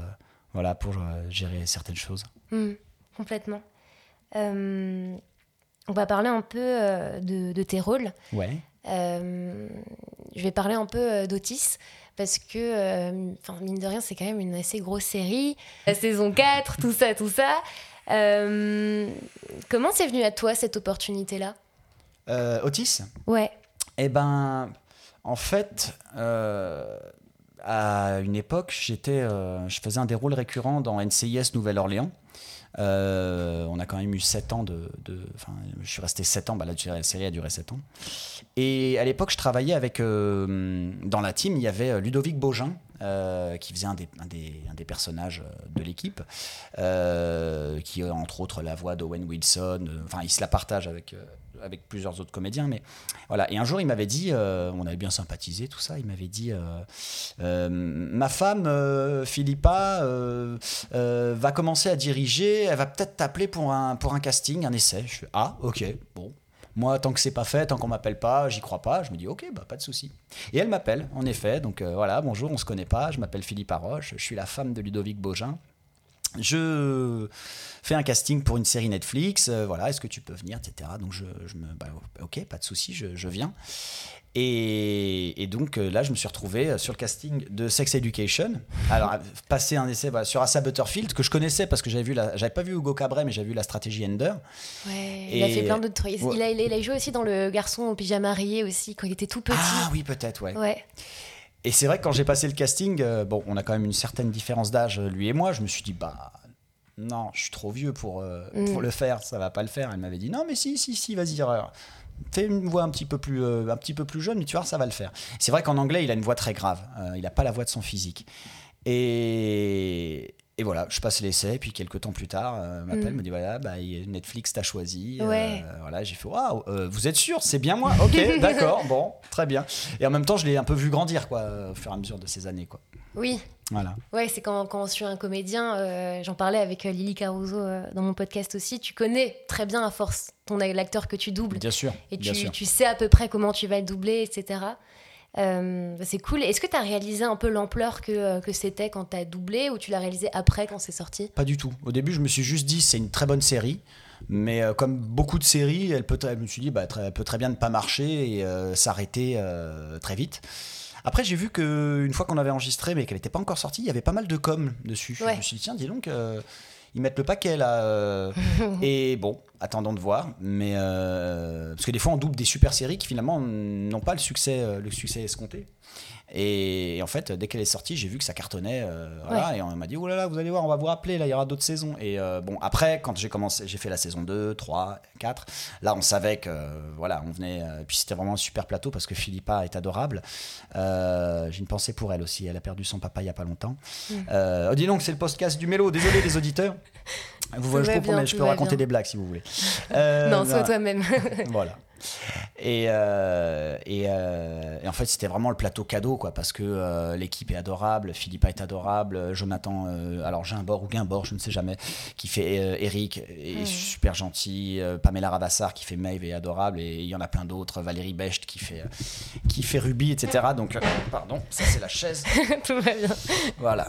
voilà, pour gérer certaines choses. Hmm, complètement. On va parler un peu de, de tes rôles. Ouais. Euh, je vais parler un peu euh, d'Otis parce que, euh, mine de rien, c'est quand même une assez grosse série. La saison 4, tout ça, tout ça. Euh, comment c'est venu à toi cette opportunité-là? Otis? Ouais. Eh ben, en fait, à une époque, j'étais, euh, je faisais un des rôles récurrents dans NCIS Nouvelle-Orléans. Euh, on a quand même eu 7 ans de. Enfin, je suis resté 7 ans, bah, la série a duré 7 ans. Et à l'époque, je travaillais avec. euh, dans la team, il y avait Ludovic Baugin, euh, qui faisait un des, un des, un des personnages de l'équipe, qui a entre autres la voix d'Owen Wilson. Enfin, il se la partage avec. Avec plusieurs autres comédiens, mais voilà. Et un jour, il m'avait dit, euh, on avait bien sympathisé, tout ça. Il m'avait dit, euh, euh, ma femme, Philippa, va commencer à diriger. Elle va peut-être t'appeler pour un pour un casting, un essai. Je fais, ah, ok, bon. Moi, tant que c'est pas fait, tant qu'on m'appelle pas, j'y crois pas. Je me dis, ok, bah pas de souci. Et elle m'appelle, en effet. Donc voilà, bonjour, on se connaît pas. Je m'appelle Philippe Roche. Je suis la femme de Ludovic Baugin. Je fais un casting pour une série Netflix. euh, voilà, est-ce que tu peux venir, etc. Donc je, je me, bah, ok, pas de souci, je, je viens. Et, et donc euh, là, je me suis retrouvé euh, sur le casting de Sex Education. Alors, passer un essai sur Asa Butterfield que je connaissais parce que j'avais vu, j'avais pas vu Hugo Cabret, mais j'avais vu la stratégie Ender. Ouais, il a fait plein d'autres trucs. A, il a joué aussi dans Le garçon au pyjama rayé aussi, quand il était tout petit. Ah oui, peut-être, ouais. Ouais. Et c'est vrai que quand j'ai passé le casting, euh, bon, on a quand même une certaine différence d'âge, euh, lui et moi. Je me suis dit, bah non, je suis trop vieux pour, euh, Mm. pour le faire, ça va pas le faire. Elle m'avait dit, non, mais si, si, si, vas-y, fais une voix un petit peu plus, euh, un petit peu plus jeune, mais tu vois, ça va le faire. C'est vrai qu'en anglais, il a une voix très grave. Il n'a pas la voix de son physique. Et, et voilà, je passe l'essai, puis quelques temps plus tard, euh, elle m'appelle, Mm. me dit voilà, bah, Netflix t'a choisi. Ouais. Euh, voilà, j'ai fait waouh, euh, vous êtes sûr, c'est bien moi? Ok, d'accord, bon, très bien. Et en même temps, je l'ai un peu vu grandir, quoi, au fur et à mesure de ces années, quoi. Oui, Voilà. ouais, c'est quand, quand on suit un comédien, euh, j'en parlais avec euh, Lily Caruso euh, dans mon podcast aussi, tu connais très bien à force ton l'acteur que tu doubles. Bien sûr. Et bien tu, sûr. tu sais à peu près comment tu vas le doubler, etc. Euh, bah, c'est cool. Est-ce que tu as réalisé un peu l'ampleur que, euh, que c'était quand tu as doublé ou tu l'as réalisé après quand c'est sorti? Pas du tout. Au début, je me suis juste dit, c'est une très bonne série. Mais euh, comme beaucoup de séries, elle peut, je me suis dit, bah, très- elle peut très bien ne pas marcher et euh, s'arrêter très vite. Après, j'ai vu qu'une fois qu'on avait enregistré, mais qu'elle n'était pas encore sortie, il y avait pas mal de com dessus. Ouais. Je me suis dit, tiens, dis donc, euh, ils mettent le paquet là. euh. et bon, attendons de voir. Mais euh, parce que des fois, on double des super séries qui finalement n'ont pas le succès, euh, le succès escompté. Et, en fait, dès qu'elle est sortie, j'ai vu que ça cartonnait. euh, voilà, Et on m'a dit, oh là là, vous allez voir, on va vous rappeler, là, il y aura d'autres saisons. Et euh, bon, après, quand j'ai commencé, j'ai fait la saison 2, 3, 4. Là, on savait que, euh, voilà, on venait. puis c'était vraiment un super plateau parce que Philippa est adorable. J'ai une pensée pour elle aussi. Elle a perdu son papa il y a pas longtemps. Euh, oh, dis donc, c'est le podcast du Mélo. Désolé, les auditeurs. Vous voyez, je, peux, bien, je tout peux va raconter bien. des blagues si vous voulez. Non, sois toi-même. voilà. Et, euh, et, euh, et en fait, c'était vraiment le plateau cadeau, quoi, parce que euh, l'équipe est adorable, Philippa est adorable, Jonathan, alors Gimbord ou Guimbord, je ne sais jamais, qui fait Eric, est super gentil, Pamela Ravassar qui fait Maeve est adorable, et il y en a plein d'autres, Valérie Becht qui fait, qui fait Ruby, etc. Donc, pardon, ça c'est la chaise. tout va bien. Voilà.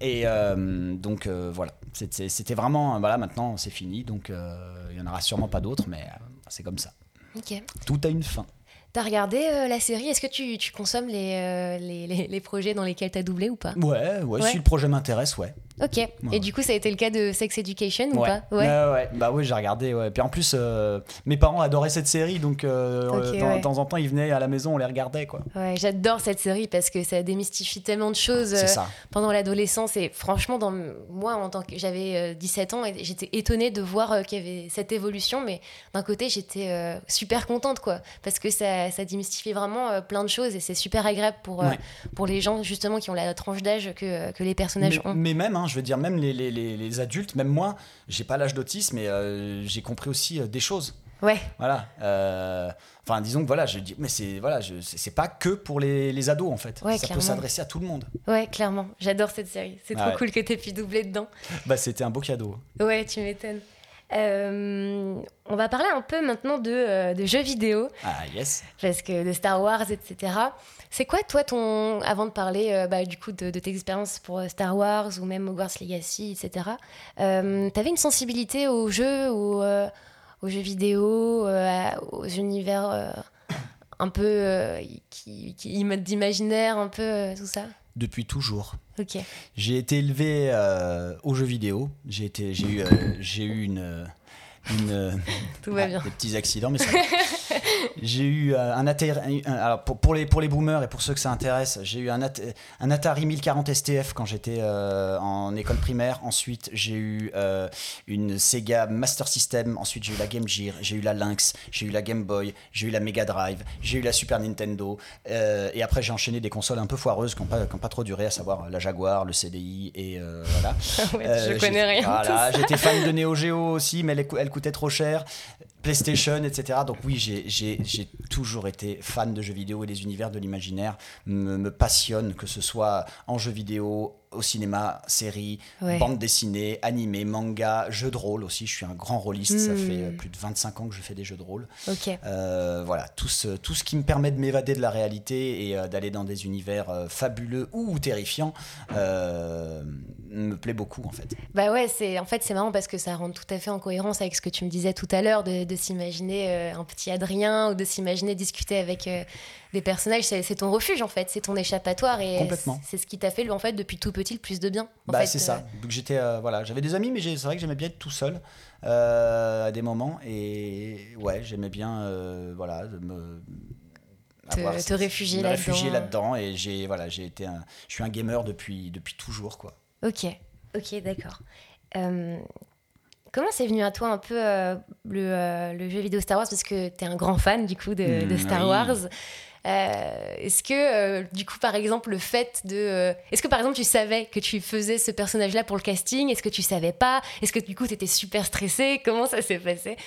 Et donc voilà, c'était vraiment, voilà, maintenant c'est fini, donc il n'y en aura sûrement pas d'autres, mais c'est comme ça. Tout a une fin. T'as regardé euh, la série? Est-ce que tu, tu consommes les, euh, les, les- les projets dans lesquels t'as doublé ou pas? Ouais, ouais, Ouais. si le projet m'intéresse, ouais. Ok. Et du coup, ça a été le cas de Sex Education ou ouais. pas ouais, ouais. Bah oui, j'ai regardé, ouais. Puis en plus, euh, mes parents adoraient cette série, donc euh, euh, de temps en temps, ils venaient à la maison, on les regardait, quoi. Ouais, j'adore cette série parce que ça démystifie tellement de choses euh, ça. pendant l'adolescence. Et franchement, dans, moi, en tant que j'avais euh, 17 ans, et j'étais étonnée de voir euh, qu'il y avait cette évolution. Mais d'un côté, j'étais euh, super contente, quoi, parce que ça, ça démystifie vraiment euh, plein de choses et c'est super agréable pour, euh, Ouais. pour les gens justement qui ont la tranche d'âge que, que les personnages Mais, ont. mais même, hein, je veux dire, même les, les, les, adultes, même moi, j'ai pas l'âge d'autisme, mais euh, j'ai compris aussi euh, des choses. Ouais, Voilà. Euh, Enfin, disons que voilà, je dis, mais c'est voilà, c'est c'est pas que pour les, les ados en fait. Ouais, ça clairement. peut s'adresser à tout le monde. ouais, clairement. J'adore cette série. C'est Ah trop ouais. cool que t'aies pu doubler dedans. Bah, c'était un beau cadeau. Ouais, tu m'étonnes. Euh, on va parler un peu maintenant de, euh, de jeux vidéo. Ah yes. parce que de Star Wars, etc. C'est quoi, toi, ton. Avant de parler euh, bah, du coup de, de tes expériences pour Star Wars ou même Hogwarts Legacy, etc., euh, t'avais une sensibilité aux jeux, aux, aux jeux vidéo, aux univers un peu. euh, qui, d'imaginaire, un peu euh, tout ça? Depuis toujours. J'ai été élevé euh, aux jeux vidéo. J'ai été, j'ai eu, euh, j'ai eu une, euh, une, Tout va ah, bien. des petits accidents, mais ça. J'ai eu euh, un Atari. alors pour, pour les, pour les boomers et pour ceux que ça intéresse, j'ai eu un, At- un Atari 1040 STF quand j'étais euh, en école primaire. Ensuite, j'ai eu euh, une Sega Master System. Ensuite, j'ai eu la Game Gear, j'ai eu la Lynx, j'ai eu la Game Boy, j'ai eu la Mega Drive, j'ai eu la Super Nintendo. euh, et après, j'ai enchaîné des consoles un peu foireuses qui n'ont pas, qui ont pas trop duré, à savoir la Jaguar, le CDI et euh, voilà. Ouais, Euh, je connais rien. Voilà, j'étais fan de Neo Geo aussi, mais elle, elle coûtait trop cher. PlayStation, etc. Donc oui, j'ai- toujours été fan de jeux vidéo et les univers de l'imaginaire me, me passionnent, que ce soit en jeux vidéo, au cinéma, séries, Ouais. bande dessinée, animé, manga, jeux de rôle aussi. Je suis un grand rôliste, ça Hmm. fait euh, plus de 25 ans que je fais des jeux de rôle. Euh, voilà, tout ce, tout ce qui me permet de m'évader de la réalité et euh, d'aller dans des univers euh, fabuleux ou terrifiants me plaît beaucoup en fait. Bah ouais, c'est en fait c'est marrant parce que ça rentre tout à fait en cohérence avec ce que tu me disais tout à l'heure de, de s'imaginer euh, un petit Adrien ou de s'imaginer discuter avec euh, des personnages. C'est ton refuge en fait, c'est ton échappatoire et c'est ce qui t'a fait en fait depuis tout petit le plus de bien. En Bah, c'est euh, ça. Donc j'étais euh, voilà, j'avais des amis, mais j'ai- c'est vrai que j'aimais bien être tout seul euh, à des moments et ouais, j'aimais bien euh, voilà me Te- réfugier là-dedans. et j'ai voilà, j'ai été un, je suis un gamer depuis depuis toujours quoi. Ok, ok, d'accord. Euh, comment c'est venu à toi un peu euh, le, euh, le jeu vidéo Star Wars? Parce que tu es un grand fan du coup de, de Mm, Star oui. Wars. Euh, est-ce que du coup par exemple le fait de est-ce que par exemple tu savais que tu faisais ce personnage là pour le casting? Est-ce que tu savais pas? Est-ce que du coup tu étais super stressé comment ça s'est passé?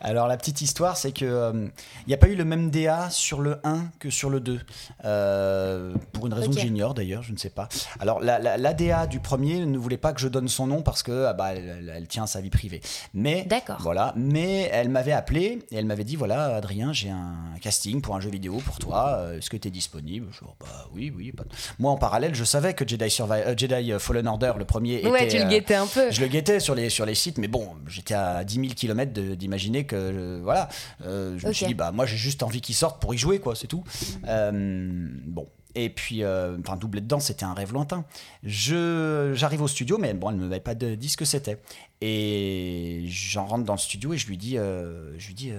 Alors la petite histoire, c'est que euh, il n'y a pas eu le même DA sur le 1 que sur le 2. Euh, pour une raison que j'ignore d'ailleurs, je ne sais pas. Alors la, la, la DA du premier ne voulait pas que je donne son nom parce que ah bah, elle, tient à sa vie privée. Mais D'accord. voilà, mais elle m'avait appelé et elle m'avait dit voilà Adrien, j'ai un casting pour un jeu vidéo pour toi. Euh, Est-ce que tu es disponible? Je dis, bah oui, oui. pas Moi en parallèle, je savais que Jedi, euh, Jedi Fallen Order, le premier, ouais était, tu le euh, guettais un peu je le guettais sur les, sur les sites, mais bon, j'étais à 10 000 km d'imaginer euh, voilà, Euh, je me suis dit, bah, moi j'ai juste envie qu'il sorte pour y jouer, quoi, c'est tout. Euh, bon. Et puis, enfin, doubler dedans, c'était un rêve lointain. Je, j'arrive au studio, mais bon, elle ne m'avait pas de- dit ce que c'était. Et j'en rentre dans le studio et je lui dis, je lui dis,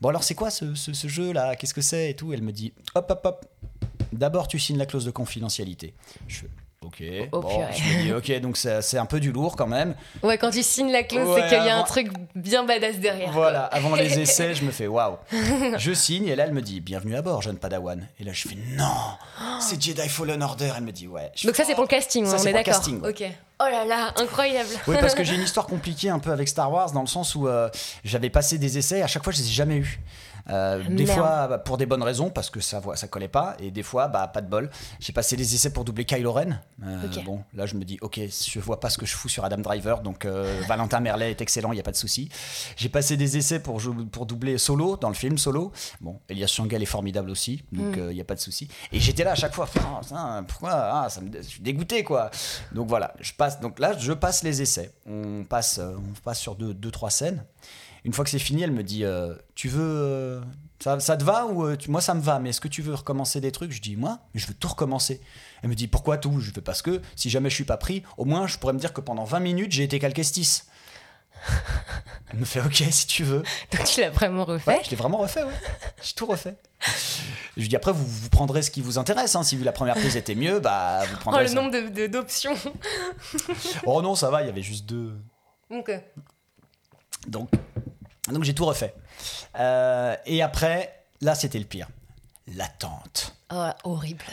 bon alors c'est quoi ce, ce- ce jeu-là? Qu'est-ce que c'est? Et tout Elle me dit, hop, hop, hop. D'abord, tu signes la clause de confidentialité. Je ok. Oh, bon, purée. je me dis, ok, donc c'est un peu du lourd quand même. ouais quand tu signes la clause Ouais, c'est qu'il y a un truc bien badass derrière Voilà, avant les essais, je me fais waouh. Je signe et là elle me dit bienvenue à bord, jeune Padawan. Et là je fais non, c'est Jedi Fallen Order. Elle me dit ouais. Je donc ça c'est pour le casting Ça, ouais, on c'est est d'accord casting, ouais. ok oh là là incroyable Oui, parce que j'ai une histoire compliquée un peu avec Star Wars dans le sens où euh, j'avais passé des essais, à chaque fois je les ai jamais eus. Euh, des fois bah, pour des bonnes raisons parce que ça ça collait pas et des fois bah pas de bol. J'ai passé des essais pour doubler Kylo Ren. Euh, bon là je me dis ok je vois pas ce que je fous sur Adam Driver donc euh, Valentin Merlet est excellent il y a pas de souci. J'ai passé des essais pour pour doubler Solo dans le film Solo. Bon Elias Changel est formidable aussi donc il y a pas de souci. Et j'étais là à chaque fois putain, pourquoi ah, ça me je suis dégoûté quoi. Donc voilà je passe donc là je passe les essais. On passe on passe sur deux deux trois scènes une fois que c'est fini, elle me dit euh, Tu veux. euh, ça, ça te va ou euh, tu- Moi, ça me va, mais est-ce que tu veux recommencer des trucs? Je dis Moi, je veux tout recommencer. Elle me dit Pourquoi tout? Je fais Parce que si jamais je suis pas pris, au moins je pourrais me dire que pendant 20 minutes, j'ai été calquestis. Elle me fait Ok, si tu veux. donc tu l'as vraiment refait? Je l'ai vraiment refait, ouais. J'ai tout refait. Je lui dis Après, vous, vous prendrez ce qui vous intéresse. hein. Si la première prise était mieux, bah vous oh prendrez. le ça. nombre de- de- d'options Oh non, ça va, il y avait juste deux. donc euh, Donc, donc j'ai tout refait. Euh, et après, là, c'était le pire. L'attente. oh, horrible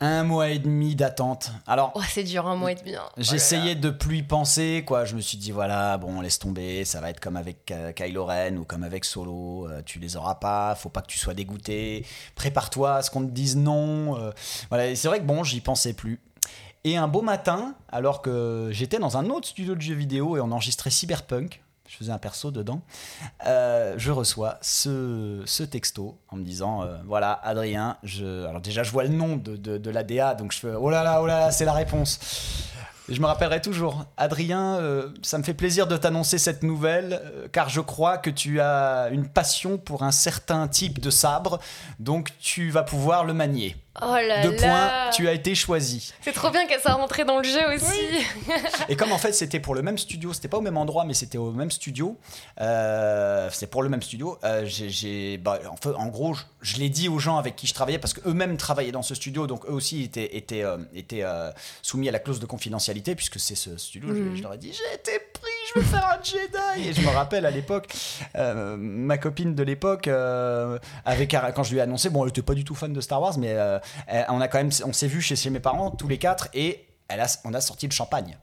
Un mois et demi d'attente. Alors, oh c'est dur un mois et demi hein. j'essayais de plus y penser, quoi. Je me suis dit, voilà, bon, laisse tomber, ça va être comme avec euh, Kylo Ren ou comme avec Solo. euh, tu les auras pas, faut pas que tu sois dégoûté. Prépare-toi à ce qu'on te dise non. euh, voilà, et c'est vrai que bon, j'y pensais plus. Et un beau matin, alors que j'étais dans un autre studio de jeux vidéo et on enregistrait Cyberpunk, je faisais un perso dedans, euh, je reçois ce, texto en me disant euh, voilà Adrien, alors déjà je vois le nom de, de, de l'ADA, donc je fais oh là là, oh là là, c'est la réponse. Je me rappellerai toujours, Adrien, euh, ça me fait plaisir de t'annoncer cette nouvelle, car je crois que tu as une passion pour un certain type de sabre, donc tu vas pouvoir le manier. Oh là Deux là points, tu as été choisi. C'est trop bien qu'elle soit rentrée dans le jeu aussi. Et comme en fait c'était pour le même studio, c'était pas au même endroit, mais c'était au même studio. Euh, c'est pour le même studio. euh, j'ai, j'ai- bah, en, fait, en gros, je, je l'ai dit aux gens avec qui je travaillais parce qu'eux-mêmes travaillaient dans ce studio, donc eux aussi étaient, étaient, euh, étaient euh, soumis à la clause de confidentialité puisque c'est ce studio. je-. Je, leur ai dit j'ai été pris, je veux faire un Jedi. Et je me rappelle à l'époque, euh, ma copine de l'époque, euh, carré- quand je lui ai annoncé, bon, elle était pas du tout fan de Star Wars, mais euh, on a quand même, on s'est vu chez, chez mes parents tous les quatre et elle a, on a sorti le champagne.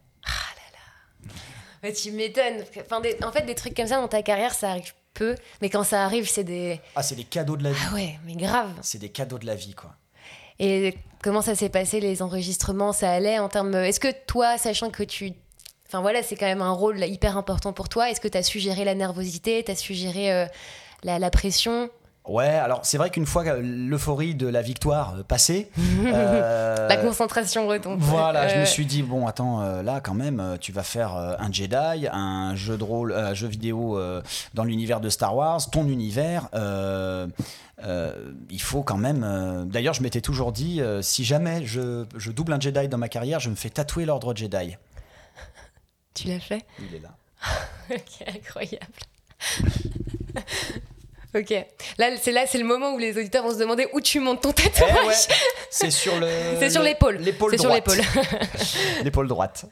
Mais tu m'étonnes. Enfin, des- en fait, des trucs comme ça dans ta carrière, ça arrive peu. Mais quand ça arrive, c'est des. Ah, c'est des cadeaux de la vie. Ah ouais, mais grave. C'est des cadeaux de la vie, quoi. Et comment ça s'est passé les enregistrements Ça allait en termes. Est-ce que toi, sachant que tu. Enfin voilà, c'est quand même un rôle hyper important pour toi. Est-ce que tu as su gérer la nervosité Tu as su gérer euh, la, la pression? Ouais, alors c'est vrai qu'une fois l'euphorie de la victoire euh, passée, euh, La concentration retombe. Voilà, je Euh, me suis dit bon, attends, euh, là quand même, euh, tu vas faire euh, un Jedi, un jeu de rôle, euh, un jeu vidéo euh, dans l'univers de Star Wars, ton univers. euh, euh, il faut quand même. euh, D'ailleurs, je m'étais toujours dit, euh, si jamais je, je double un Jedi dans ma carrière, je me fais tatouer l'ordre Jedi. Tu l'as fait? Il est là. Ok, incroyable. ok. Là, c'est là, c'est le moment où les auditeurs vont se demander où tu montes ton tatouage. Eh ouais, c'est sur le. C'est sur le- l'épaule. L'épaule C'est sur droite. l'épaule. L'épaule droite.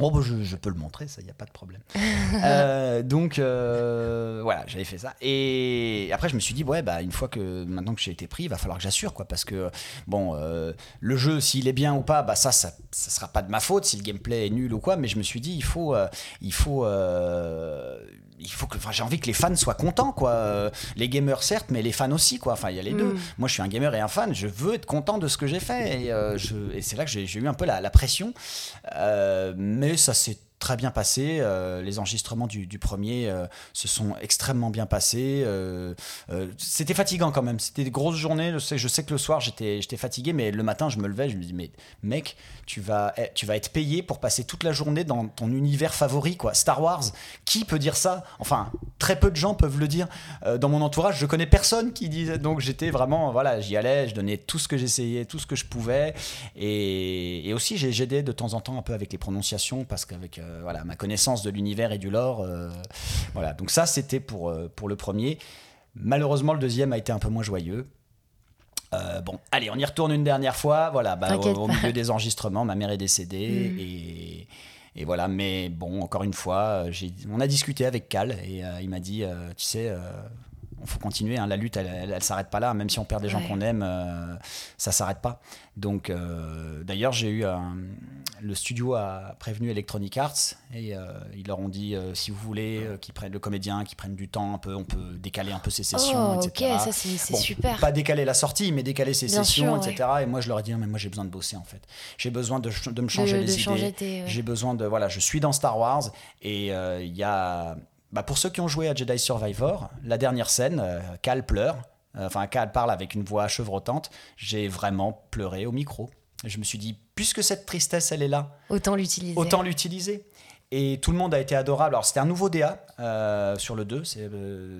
Oh, bah, je, je peux le montrer, ça, il n'y a pas de problème. Euh, donc, euh, voilà, j'avais fait ça. Et après, je me suis dit, ouais, bah, une fois que maintenant que j'ai été pris, il va falloir que j'assure, quoi. Parce que, bon, euh, le jeu, s'il est bien ou pas, bah, ça, ça ne sera pas de ma faute si le gameplay est nul ou quoi. Mais je me suis dit, il faut. il faut il faut que, enfin, j'ai envie que les fans soient contents, quoi. Euh, Les gamers, certes, mais les fans aussi, quoi. Enfin, il y a les deux. Mm. Moi, je suis un gamer et un fan. Je veux être content de ce que j'ai fait. Et, euh, et c'est là que j'ai j'ai eu un peu la, la pression. Euh, mais ça s'est très bien passé. Euh, les enregistrements du, premier euh, se sont extrêmement bien passés. Euh, C'était fatigant quand même. C'était des grosses journées. Je sais, que le soir, j'étais j'étais fatigué, mais le matin, je me levais. Je me dis, mais mec, tu vas, eh, tu vas être payé pour passer toute la journée dans ton univers favori, quoi. Star Wars. Qui peut dire ça? Enfin, très peu de gens peuvent le dire. Dans mon entourage, je connais personne qui disait. Donc j'étais vraiment, voilà, j'y allais, je donnais tout ce que j'essayais, tout ce que je pouvais. Et, et aussi, j'ai aidé de temps en temps un peu avec les prononciations parce qu'avec euh, voilà, ma connaissance de l'univers et du lore, euh, voilà. Donc ça, c'était pour, euh, pour le premier. Malheureusement, le deuxième a été un peu moins joyeux. Euh, bon, allez, on y retourne une dernière fois. Voilà, bah, au, milieu des enregistrements, ma mère est décédée Mm. et, et voilà. Mais bon, encore une fois, on a discuté avec Cal et euh, il m'a dit, euh, tu sais, faut continuer. hein, la lutte, elle, elle s'arrête pas là. Même si on perd des gens Ouais. qu'on aime, euh, ça s'arrête pas. Donc, euh, d'ailleurs, j'ai eu un- le studio a prévenu Electronic Arts et euh, ils leur ont dit, euh, si vous voulez, euh, qu'ils prennent le comédien, qu'ils prennent du temps un peu, on peut décaler un peu ses sessions, Oh, ok, etc. ça c'est Bon, super. Pas décaler la sortie, mais décaler ses Bien sessions, sûr, etc. Et moi, je leur ai dit, Ah, mais moi, j'ai besoin de bosser, en fait. J'ai besoin de, me changer de, les de idées. ouais. J'ai besoin de. Voilà, je suis dans Star Wars. Et euh, il y a. Bah, pour ceux qui ont joué à Jedi Survivor, la dernière scène, euh, Cal pleure. Euh, Enfin, Cal parle avec une voix chevrotante. J'ai vraiment pleuré au micro. Je me suis dit, puisque cette tristesse, elle est là, Autant l'utiliser. autant l'utiliser. Et tout le monde a été adorable. Alors, c'était un nouveau DA euh, sur le 2. C'est,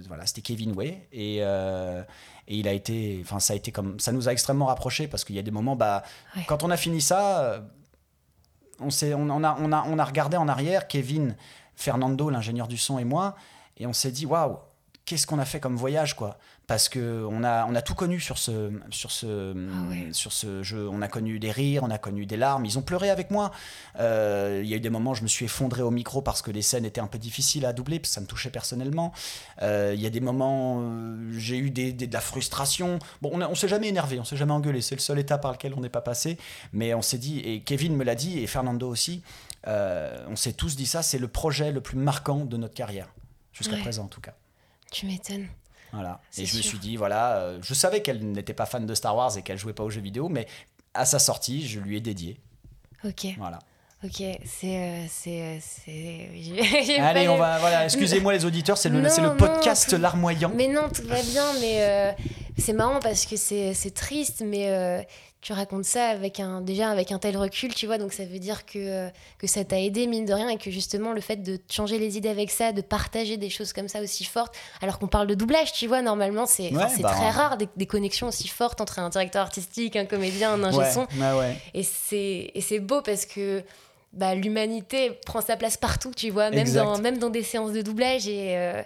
voilà, c'était Kevin Way. Et, et il a été. Enfin, ça a été comme. Ça nous a extrêmement rapprochés parce qu'il y a des moments. Bah, Ouais. Quand on a fini ça, on, s'est, on, on a, on, a, on a regardé en arrière, Kevin, Fernando, l'ingénieur du son et moi. Et on s'est dit, waouh, qu'est-ce qu'on a fait comme voyage, quoi? Parce que on a, on a tout connu sur ce, sur, ce, Ah ouais. sur ce jeu. On a connu des rires, on a connu des larmes. Ils ont pleuré avec moi. Euh, Il y a eu des moments où je me suis effondré au micro parce que les scènes étaient un peu difficiles à doubler, parce que ça me touchait personnellement. Euh, Il y a des moments où j'ai eu des, des- de la frustration. Bon, on, a- on s'est jamais énervé, on s'est jamais engueulé. C'est le seul état par lequel on n'est pas passé. Mais on s'est dit, et Kevin me l'a dit, et Fernando aussi, euh, on s'est tous dit ça, c'est le projet le plus marquant de notre carrière. Jusqu'à Ouais. présent, en tout cas. Tu m'étonnes. Voilà. Et je me suis dit, voilà, euh, je savais qu'elle n'était pas fan de Star Wars et qu'elle jouait pas aux jeux vidéo, mais à sa sortie, je lui ai dédié. Ok, Voilà. ok, c'est. euh, euh, Allez, on va, voilà, excusez-moi les auditeurs, c'est le, Non, le podcast larmoyant. Mais non, tout va bien, mais euh, c'est marrant parce que c'est c'est triste, mais tu racontes ça avec un déjà avec un tel recul, tu vois, donc ça veut dire que, que ça t'a aidé mine de rien et que justement le fait de changer les idées avec ça, de partager des choses comme ça aussi fortes, alors qu'on parle de doublage, tu vois, normalement c'est Ouais, bah, très rare des, des connexions aussi fortes entre un directeur artistique, un comédien, un ingé Ouais, son, ouais, ouais. et c'est beau parce que bah, l'humanité prend sa place partout, tu vois, même Exact. dans même dans des séances de doublage et euh,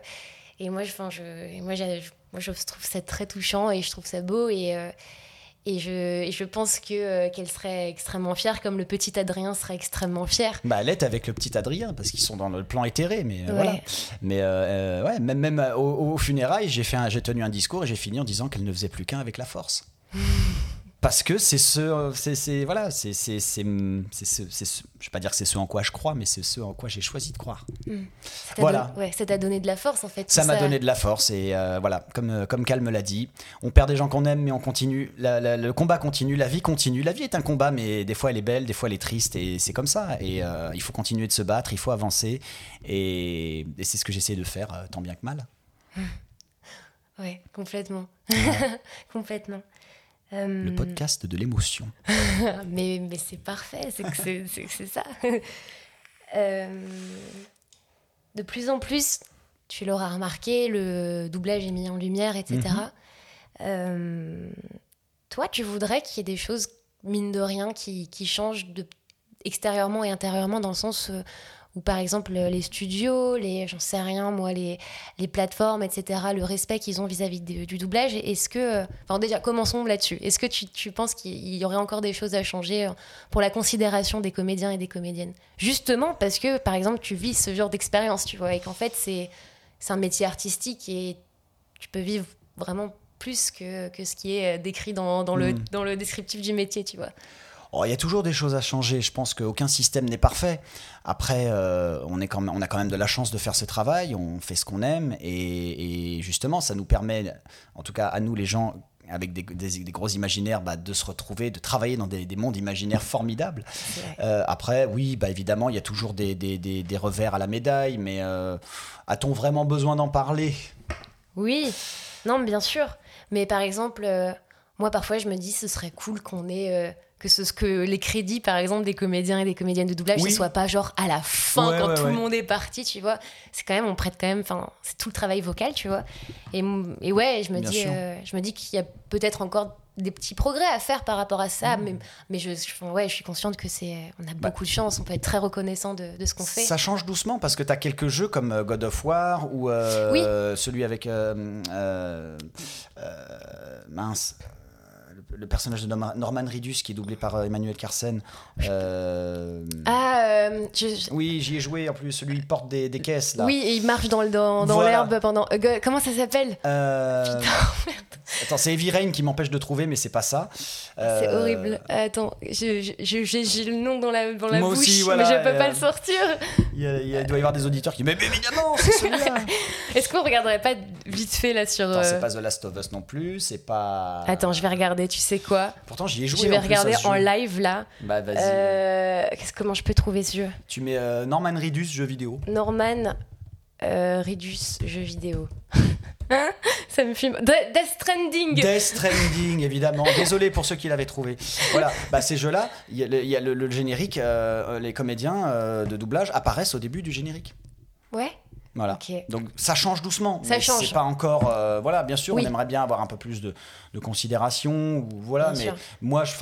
et moi je enfin je moi j'ai- moi je trouve ça très touchant et je trouve ça beau et euh, et je, et je pense que euh, qu'elle serait extrêmement fière, comme le petit Adrien serait extrêmement fier. Bah, elle est avec le petit Adrien parce qu'ils sont dans le plan éthéré, mais euh, Ouais. voilà. Mais euh, ouais, même, même au, au funérailles, j'ai fait, un- j'ai tenu un discours et j'ai fini en disant qu'elle ne faisait plus qu'un avec la force. Parce que c'est ce, c'est, voilà, c'est, c'est, c'est, ce, je vais pas dire que c'est ce en quoi je crois, mais c'est ce en quoi j'ai choisi de croire. Ça t'a Voilà. ouais, ça t'a donné de la force en fait. Ça m'a donné de la force et euh, voilà, comme, euh, comme Cal me l'a dit, on perd des gens qu'on aime, mais on continue. La- la- le combat continue, la vie continue. La vie est un combat, mais des fois elle est belle, des fois elle est triste et c'est comme ça. Et euh, il faut continuer de se battre, il faut avancer et, et c'est ce que j'essaie de faire euh, tant bien que mal. Ouais, complètement. complètement. Euh, Le podcast de l'émotion. mais mais c'est parfait, c'est que c'est, c'est, que c'est ça. Euh, de plus en plus, tu l'auras remarqué, le doublage est mis en lumière, etc. Mhm. Euh, toi, tu voudrais qu'il y ait des choses, mine de rien, qui, qui changent de, extérieurement et intérieurement dans le sens euh, où, par exemple, les studios, les, j'en sais rien, moi, les, les plateformes, etc., le respect qu'ils ont vis-à-vis du doublage, est-ce que... euh, Enfin, déjà, commençons là-dessus. Est-ce que tu, tu penses qu'il y aurait encore des choses à changer euh, pour la considération des comédiens et des comédiennes? Justement parce que, par exemple, tu vis ce genre d'expérience, tu vois, et qu'en fait, c'est c'est un métier artistique et tu peux vivre vraiment plus que, que ce qui est euh, décrit dans, dans le, Mm. dans le descriptif du métier, tu vois. Oh, il y a toujours des choses à changer. Je pense qu'aucun système n'est parfait. Après, euh, on, est quand même, on a quand même de la chance de faire ce travail. On fait ce qu'on aime. Et, et justement, ça nous permet, en tout cas à nous les gens avec des, des- des gros imaginaires, bah, de se retrouver, de travailler dans des, des mondes imaginaires formidables. Euh, après, oui, bah, évidemment, il y a toujours des, revers à la médaille. Mais euh, a-t-on vraiment besoin d'en parler? Oui, non, bien sûr. Mais par exemple, moi, parfois, je me dis, ce serait cool qu'on ait. Que, ce, que les crédits, par exemple, des comédiens et des comédiennes de doublage, Oui. ne soient pas genre à la fin, Ouais, quand ouais, tout ouais. le monde est parti, tu vois. C'est quand même, on prête quand même, enfin, c'est tout le travail vocal, tu vois. Et, ouais, je me Bien dis, euh, je me dis qu'il y a peut-être encore des petits progrès à faire par rapport à ça, Mmh. mais, mais je, ouais, je suis consciente que c'est, on a Bah. beaucoup de chance, on peut être très reconnaissant de, de ce qu'on fait. Ça change doucement parce que tu as quelques jeux comme euh, God of War ou euh, celui avec euh, mince le, personnage de Norma- Norman Reedus qui est doublé par euh, Emmanuel Carsen. Euh, Ah, euh, je- Oui, j'y ai joué en plus. Celui il porte des, des caisses là. oui, et il marche dans, dans, dans Voilà. l'herbe pendant. euh, comment ça s'appelle? Euh, Attends, c'est Heavy Rain qui m'empêche de trouver, mais c'est pas ça. C'est Euh, horrible. Attends, j'ai le nom dans la, dans la Moi bouche, aussi, voilà, mais je peux pas le sortir. Il, y a- il y a- il doit y avoir des auditeurs qui disent Mais évidemment, c'est celui-là Est-ce qu'on regarderait pas vite fait là sur. C'est pas The Last of Us non plus, c'est pas. Attends, je vais regarder, tu sais quoi Pourtant, j'y ai joué. Je vais en plus, regarder à ce en live là. Bah, vas-y. Euh, comment je peux trouver ce jeu Tu mets euh, Norman Reedus, jeu vidéo. Norman euh, Redus, jeu vidéo. ça me filme. De- Death Stranding Death Stranding, évidemment. Désolé pour ceux qui l'avaient trouvé. Voilà, bah, ces jeux-là, il y a le, il y a le- le générique, euh, les comédiens euh, de doublage apparaissent au début du générique. Ouais, Voilà. Donc ça change doucement. Ça mais change. C'est pas encore. euh, voilà, bien sûr, Oui. on aimerait bien avoir un peu plus de, de considération. Ou, voilà, Bien mais sûr. moi, je,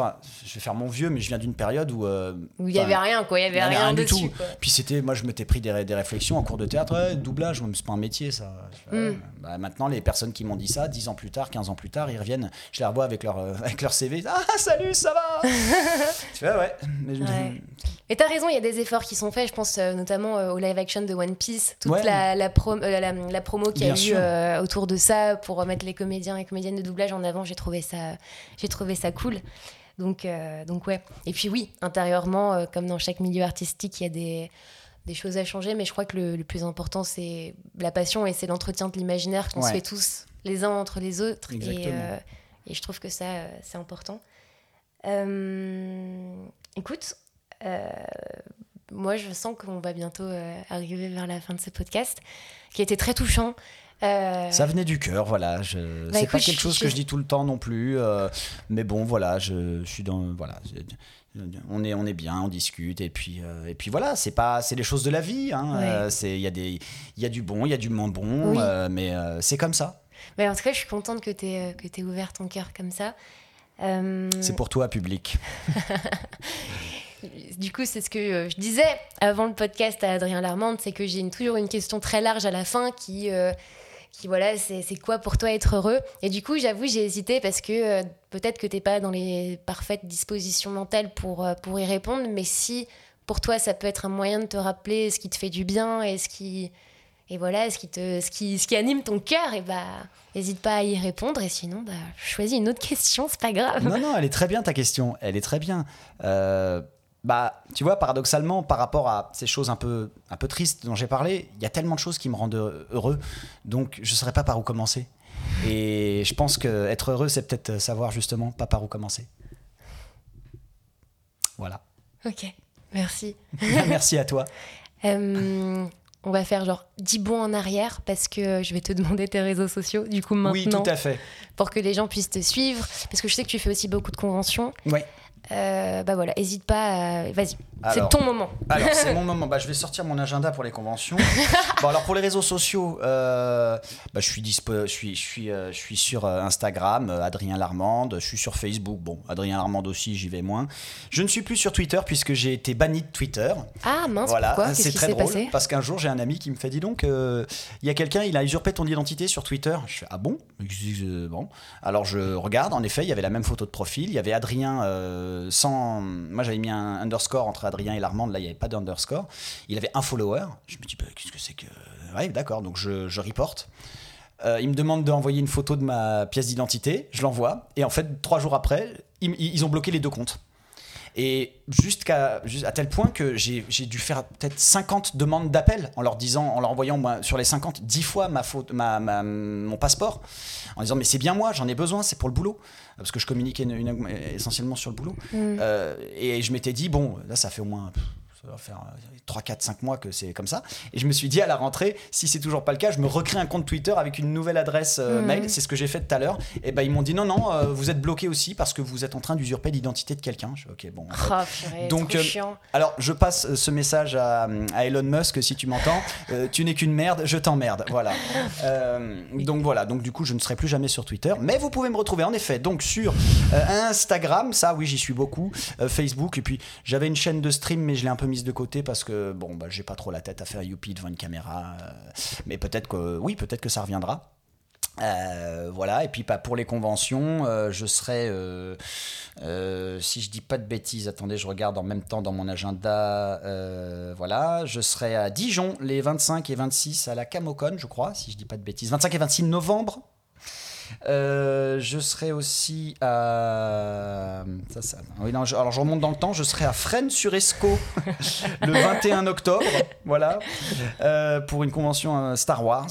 je vais faire mon vieux, mais je viens d'une période où. euh, Où il y avait rien, quoi. Il y avait il y avait rien, rien du dessus. tout. quoi. Puis c'était, moi je m'étais pris des, des réflexions en cours de théâtre, ouais, doublage, c'est pas un métier ça. Mm. Bah, maintenant les personnes qui m'ont dit ça, 10 ans plus tard, 15 ans plus tard, ils reviennent, je les revois avec leur, euh, avec leur CV, ah salut, ça va? Tu fais ouais, mais Ouais. Et t'as raison, il y a des efforts qui sont faits. Je pense euh, notamment au live action de One Piece, toute Ouais. la, la, pro- euh, la, la promo qu'il y a Bien eu euh, autour de ça pour mettre les comédiens et comédiennes de doublage en avant. J'ai trouvé ça, j'ai trouvé ça cool. Donc, euh, donc ouais. Et puis oui, intérieurement, comme dans chaque milieu artistique, il y a des, des choses à changer. Mais je crois que le, le plus important, c'est la passion et c'est l'entretien de l'imaginaire qu'on se fait tous les uns entre les autres. Et, je trouve que ça, c'est important. Écoute, moi, je sens qu'on va bientôt euh, arriver vers la fin de ce podcast, qui a été très touchant. Euh, Ça venait du cœur, voilà. Je... Bah, c'est pas je- quelque chose je- que je dis tout le temps non plus. euh, mais bon, voilà, je, suis dans. Voilà. On est, on est bien, on discute et puis et puis voilà, c'est pas, c'est les choses de la vie. hein, Ouais. il y a des, il y a du bon, il y a du moins bon, Oui. mais c'est comme ça. mais en tout cas, je suis contente que tu aies, que t'aies ouvert ton cœur comme ça. C'est pour toi, public. Du coup, c'est ce que euh, je disais avant le podcast à Adrien Larmande, c'est que j'ai toujours une question très large à la fin qui, euh, qui voilà, c'est quoi pour toi être heureux? Et du coup, j'avoue, j'ai hésité parce que euh, peut-être que t'es pas dans les parfaites dispositions mentales pour, pour y répondre, mais si pour toi, ça peut être un moyen de te rappeler ce qui te fait du bien et ce qui, et voilà, ce qui, te, ce qui, ce qui anime ton cœur, et bah, n'hésite pas à y répondre. Et sinon, bah, choisis une autre question, c'est pas grave. Non, non, elle est très bien ta question. Elle est très bien. Bah, tu vois, paradoxalement, par rapport à ces choses un peu, un peu tristes dont j'ai parlé, il y a tellement de choses qui me rendent heureux. Donc, je ne saurais pas par où commencer. Et je pense que être heureux, c'est peut-être savoir justement pas par où commencer. Voilà. Ok, merci. Merci à toi. Euh, on va faire genre 10 bons en arrière parce que je vais te demander tes réseaux sociaux du coup maintenant Oui, tout à fait. pour que les gens puissent te suivre parce que je sais que tu fais aussi beaucoup de conventions. Ouais. Euh, bah voilà, hésite pas. à- Vas-y, c'est ton moment. Alors, c'est mon moment. Bah, je vais sortir mon agenda pour les conventions. bon, alors pour les réseaux sociaux, euh, bah, je, suis dispo, je, suis, je, suis, euh, je suis sur euh, Instagram, Adrien Larmande. Je suis sur Facebook. Bon, Adrien Larmande aussi, j'y vais moins. Je ne suis plus sur Twitter puisque j'ai été banni de Twitter. Ah mince, voilà, pourquoi? c'est très drôle. passé? Parce qu'un jour, j'ai un ami qui me fait Dis donc, il y a quelqu'un, il a usurpé ton identité sur Twitter. Je fais Ah bon? Bon. Alors je regarde, en effet, il y avait la même photo de profil. Il y avait Adrien sans. Moi, j'avais mis un underscore entre Adrien et Larmande. Là, il n'y avait pas d'underscore. Il avait un follower. Je me dis bah, Qu'est-ce que c'est que. Ouais, d'accord. Donc je, reporte. Euh, il me demande d'envoyer une photo de ma pièce d'identité. Je l'envoie. Et en fait, trois jours après, ils ont bloqué les deux comptes. Et jusqu'à à tel point que j'ai dû faire peut-être 50 demandes d'appel en leur disant, en leur envoyant moi, sur les 50, 10 fois ma faute, ma, ma- mon passeport, en disant mais c'est bien moi, j'en ai besoin, c'est pour le boulot, parce que je communique une- une- essentiellement sur le boulot. Mm. Euh, et je m'étais dit bon, là ça fait au moins faire euh, 3, 4, 5 mois que c'est comme ça. Et je me suis dit à la rentrée, si c'est toujours pas le cas, je me recrée un compte Twitter avec une nouvelle adresse euh, Mhm. mail. C'est ce que j'ai fait tout à l'heure. Et ben ils m'ont dit non, non, euh, vous êtes bloqué aussi parce que vous êtes en train d'usurper l'identité de quelqu'un. Ok, bon. en fait. Oh, purée, Donc, trop euh, chiant. Alors je passe ce message à, à Elon Musk si tu m'entends. Tu n'es qu'une merde, je t'emmerde. Voilà. Donc voilà. Donc du coup, je ne serai plus jamais sur Twitter. Mais vous pouvez me retrouver en effet donc sur Instagram. Ça, oui, j'y suis beaucoup. Facebook. Et puis j'avais une chaîne de stream, mais je l'ai un peu mise de côté parce que bon, bah, j'ai pas trop la tête à faire youpi devant une caméra. euh, mais peut-être que oui, peut-être que ça reviendra. Euh, voilà, et puis bah, pour les conventions, euh, je serai, si je dis pas de bêtises, attendez, je regarde en même temps dans mon agenda, voilà, je serai à Dijon les 25 et 26 à la Camocon, je crois, si je dis pas de bêtises, 25 et 26 novembre. Euh, je serai aussi à. Ça, ça- oui, non, je- alors je remonte dans le temps, je serai à Fresnes-sur-Escaut le 21 octobre, voilà, euh, pour une convention euh, Star Wars.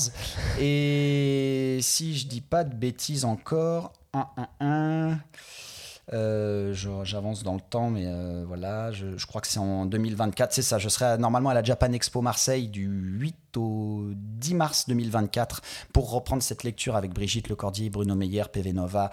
Et si je dis pas de bêtises encore, un, un, un, euh, J'avance dans le temps, mais euh, voilà, je, je crois que c'est en 2024, c'est ça. Je serai à- normalement à la Japan Expo Marseille du 8 au 10 mars 2024 pour reprendre cette lecture avec Brigitte Lecordier, Bruno Meyer, PV Nova,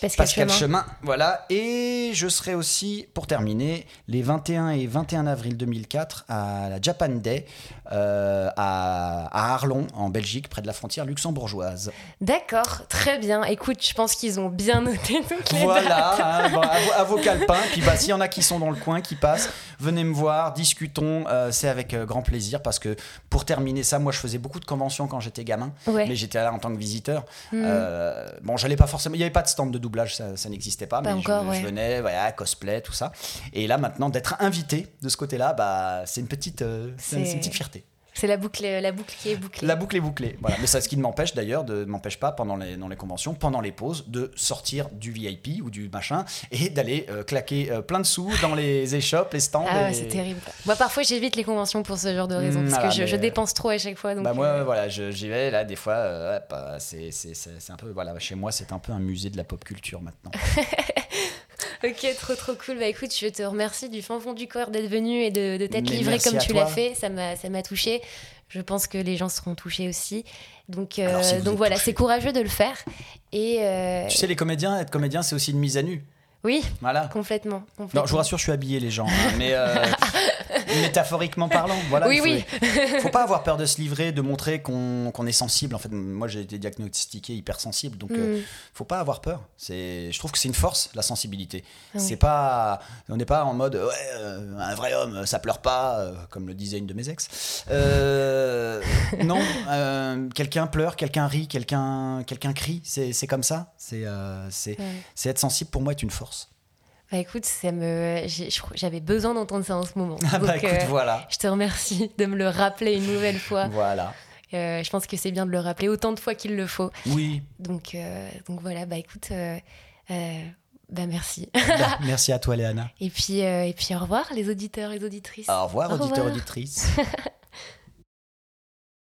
Pascal, Pascal Chemin. Chemin. Voilà, et je serai aussi, pour terminer, les 21 et 21 avril 2004 à la Japan Day euh, à, à Arlon, en Belgique, près de la frontière luxembourgeoise. D'accord, très bien. Écoute, je pense qu'ils ont bien noté toutes les dates. Voilà, hein, bon, à, vos, à vos calepins. Puis bah, s'il y en a qui sont dans le coin, qui passent, venez me voir, discutons. euh, c'est avec euh, grand plaisir parce que pour terminer ça, moi je faisais beaucoup de conventions quand j'étais gamin, Ouais. mais j'étais là en tant que visiteur. Mhm. Euh, bon, j'allais pas forcément. Il n'y avait pas de stand de doublage, ça, ça n'existait pas, Pas mais encore, je, ouais. je venais, voilà, cosplay, tout ça. Et là maintenant, d'être invité de ce côté-là, bah, c'est une petite, c'est une petite fierté. C'est la boucle, la boucle qui est bouclée. La boucle est bouclée. Voilà. Mais ça, ce qui ne m'empêche d'ailleurs, de m'empêche pas pendant les, dans les conventions, pendant les pauses, de sortir du VIP ou du machin et d'aller euh, claquer euh, plein de sous dans les échoppes, les stands. Ah ouais, et- c'est terrible. Moi, parfois, j'évite les conventions pour ce genre de raisons, Mm, parce voilà, que je, dépense trop à chaque fois. Donc, Bah moi, euh, voilà, j'y vais là des fois. euh, euh, c'est un peu voilà, chez moi, c'est un peu un musée de la pop culture maintenant. Ok, trop trop cool. Bah écoute, je te remercie du fin fond du corps d'être venu et de, de t'être livré comme tu l'as fait. Ça m'a ça m'a touché. je pense que les gens seront touchés aussi. Donc, si vous donc voilà, c'est courageux de le faire. Et euh, Tu sais, les comédiens, être comédien, c'est aussi une mise à nu. Oui, Voilà. complètement. complètement. Non, je vous rassure, je suis habillé, les gens. hein, mais euh, métaphoriquement parlant, voilà. Oui, il faut, oui. faut pas avoir peur de se livrer, de montrer qu'on qu'on est sensible. En fait, moi, j'ai été diagnostiqué hypersensible, donc euh, Mm. faut pas avoir peur. Je trouve que c'est une force, la sensibilité. Ah oui. C'est pas, on n'est pas en mode, ouais, euh, un vrai homme, ça pleure pas, euh, comme le disait une de mes ex. Euh, non, euh, quelqu'un pleure, quelqu'un rit, quelqu'un, quelqu'un crie. C'est, comme ça. C'est, euh, c'est, Ouais. c'est être sensible pour moi est une force. Bah écoute, ça me, j'avais besoin d'entendre ça en ce moment. Ah bah Donc, écoute, euh, voilà, Je te remercie de me le rappeler une nouvelle fois. voilà. Euh, je pense que c'est bien de le rappeler autant de fois qu'il le faut. Oui. Donc, euh, donc voilà, bah écoute, euh, bah merci. Bah, merci à toi, Léana. Et puis, et puis au revoir les auditeurs et auditrices. Au revoir, Au auditeurs, revoir. auditrices.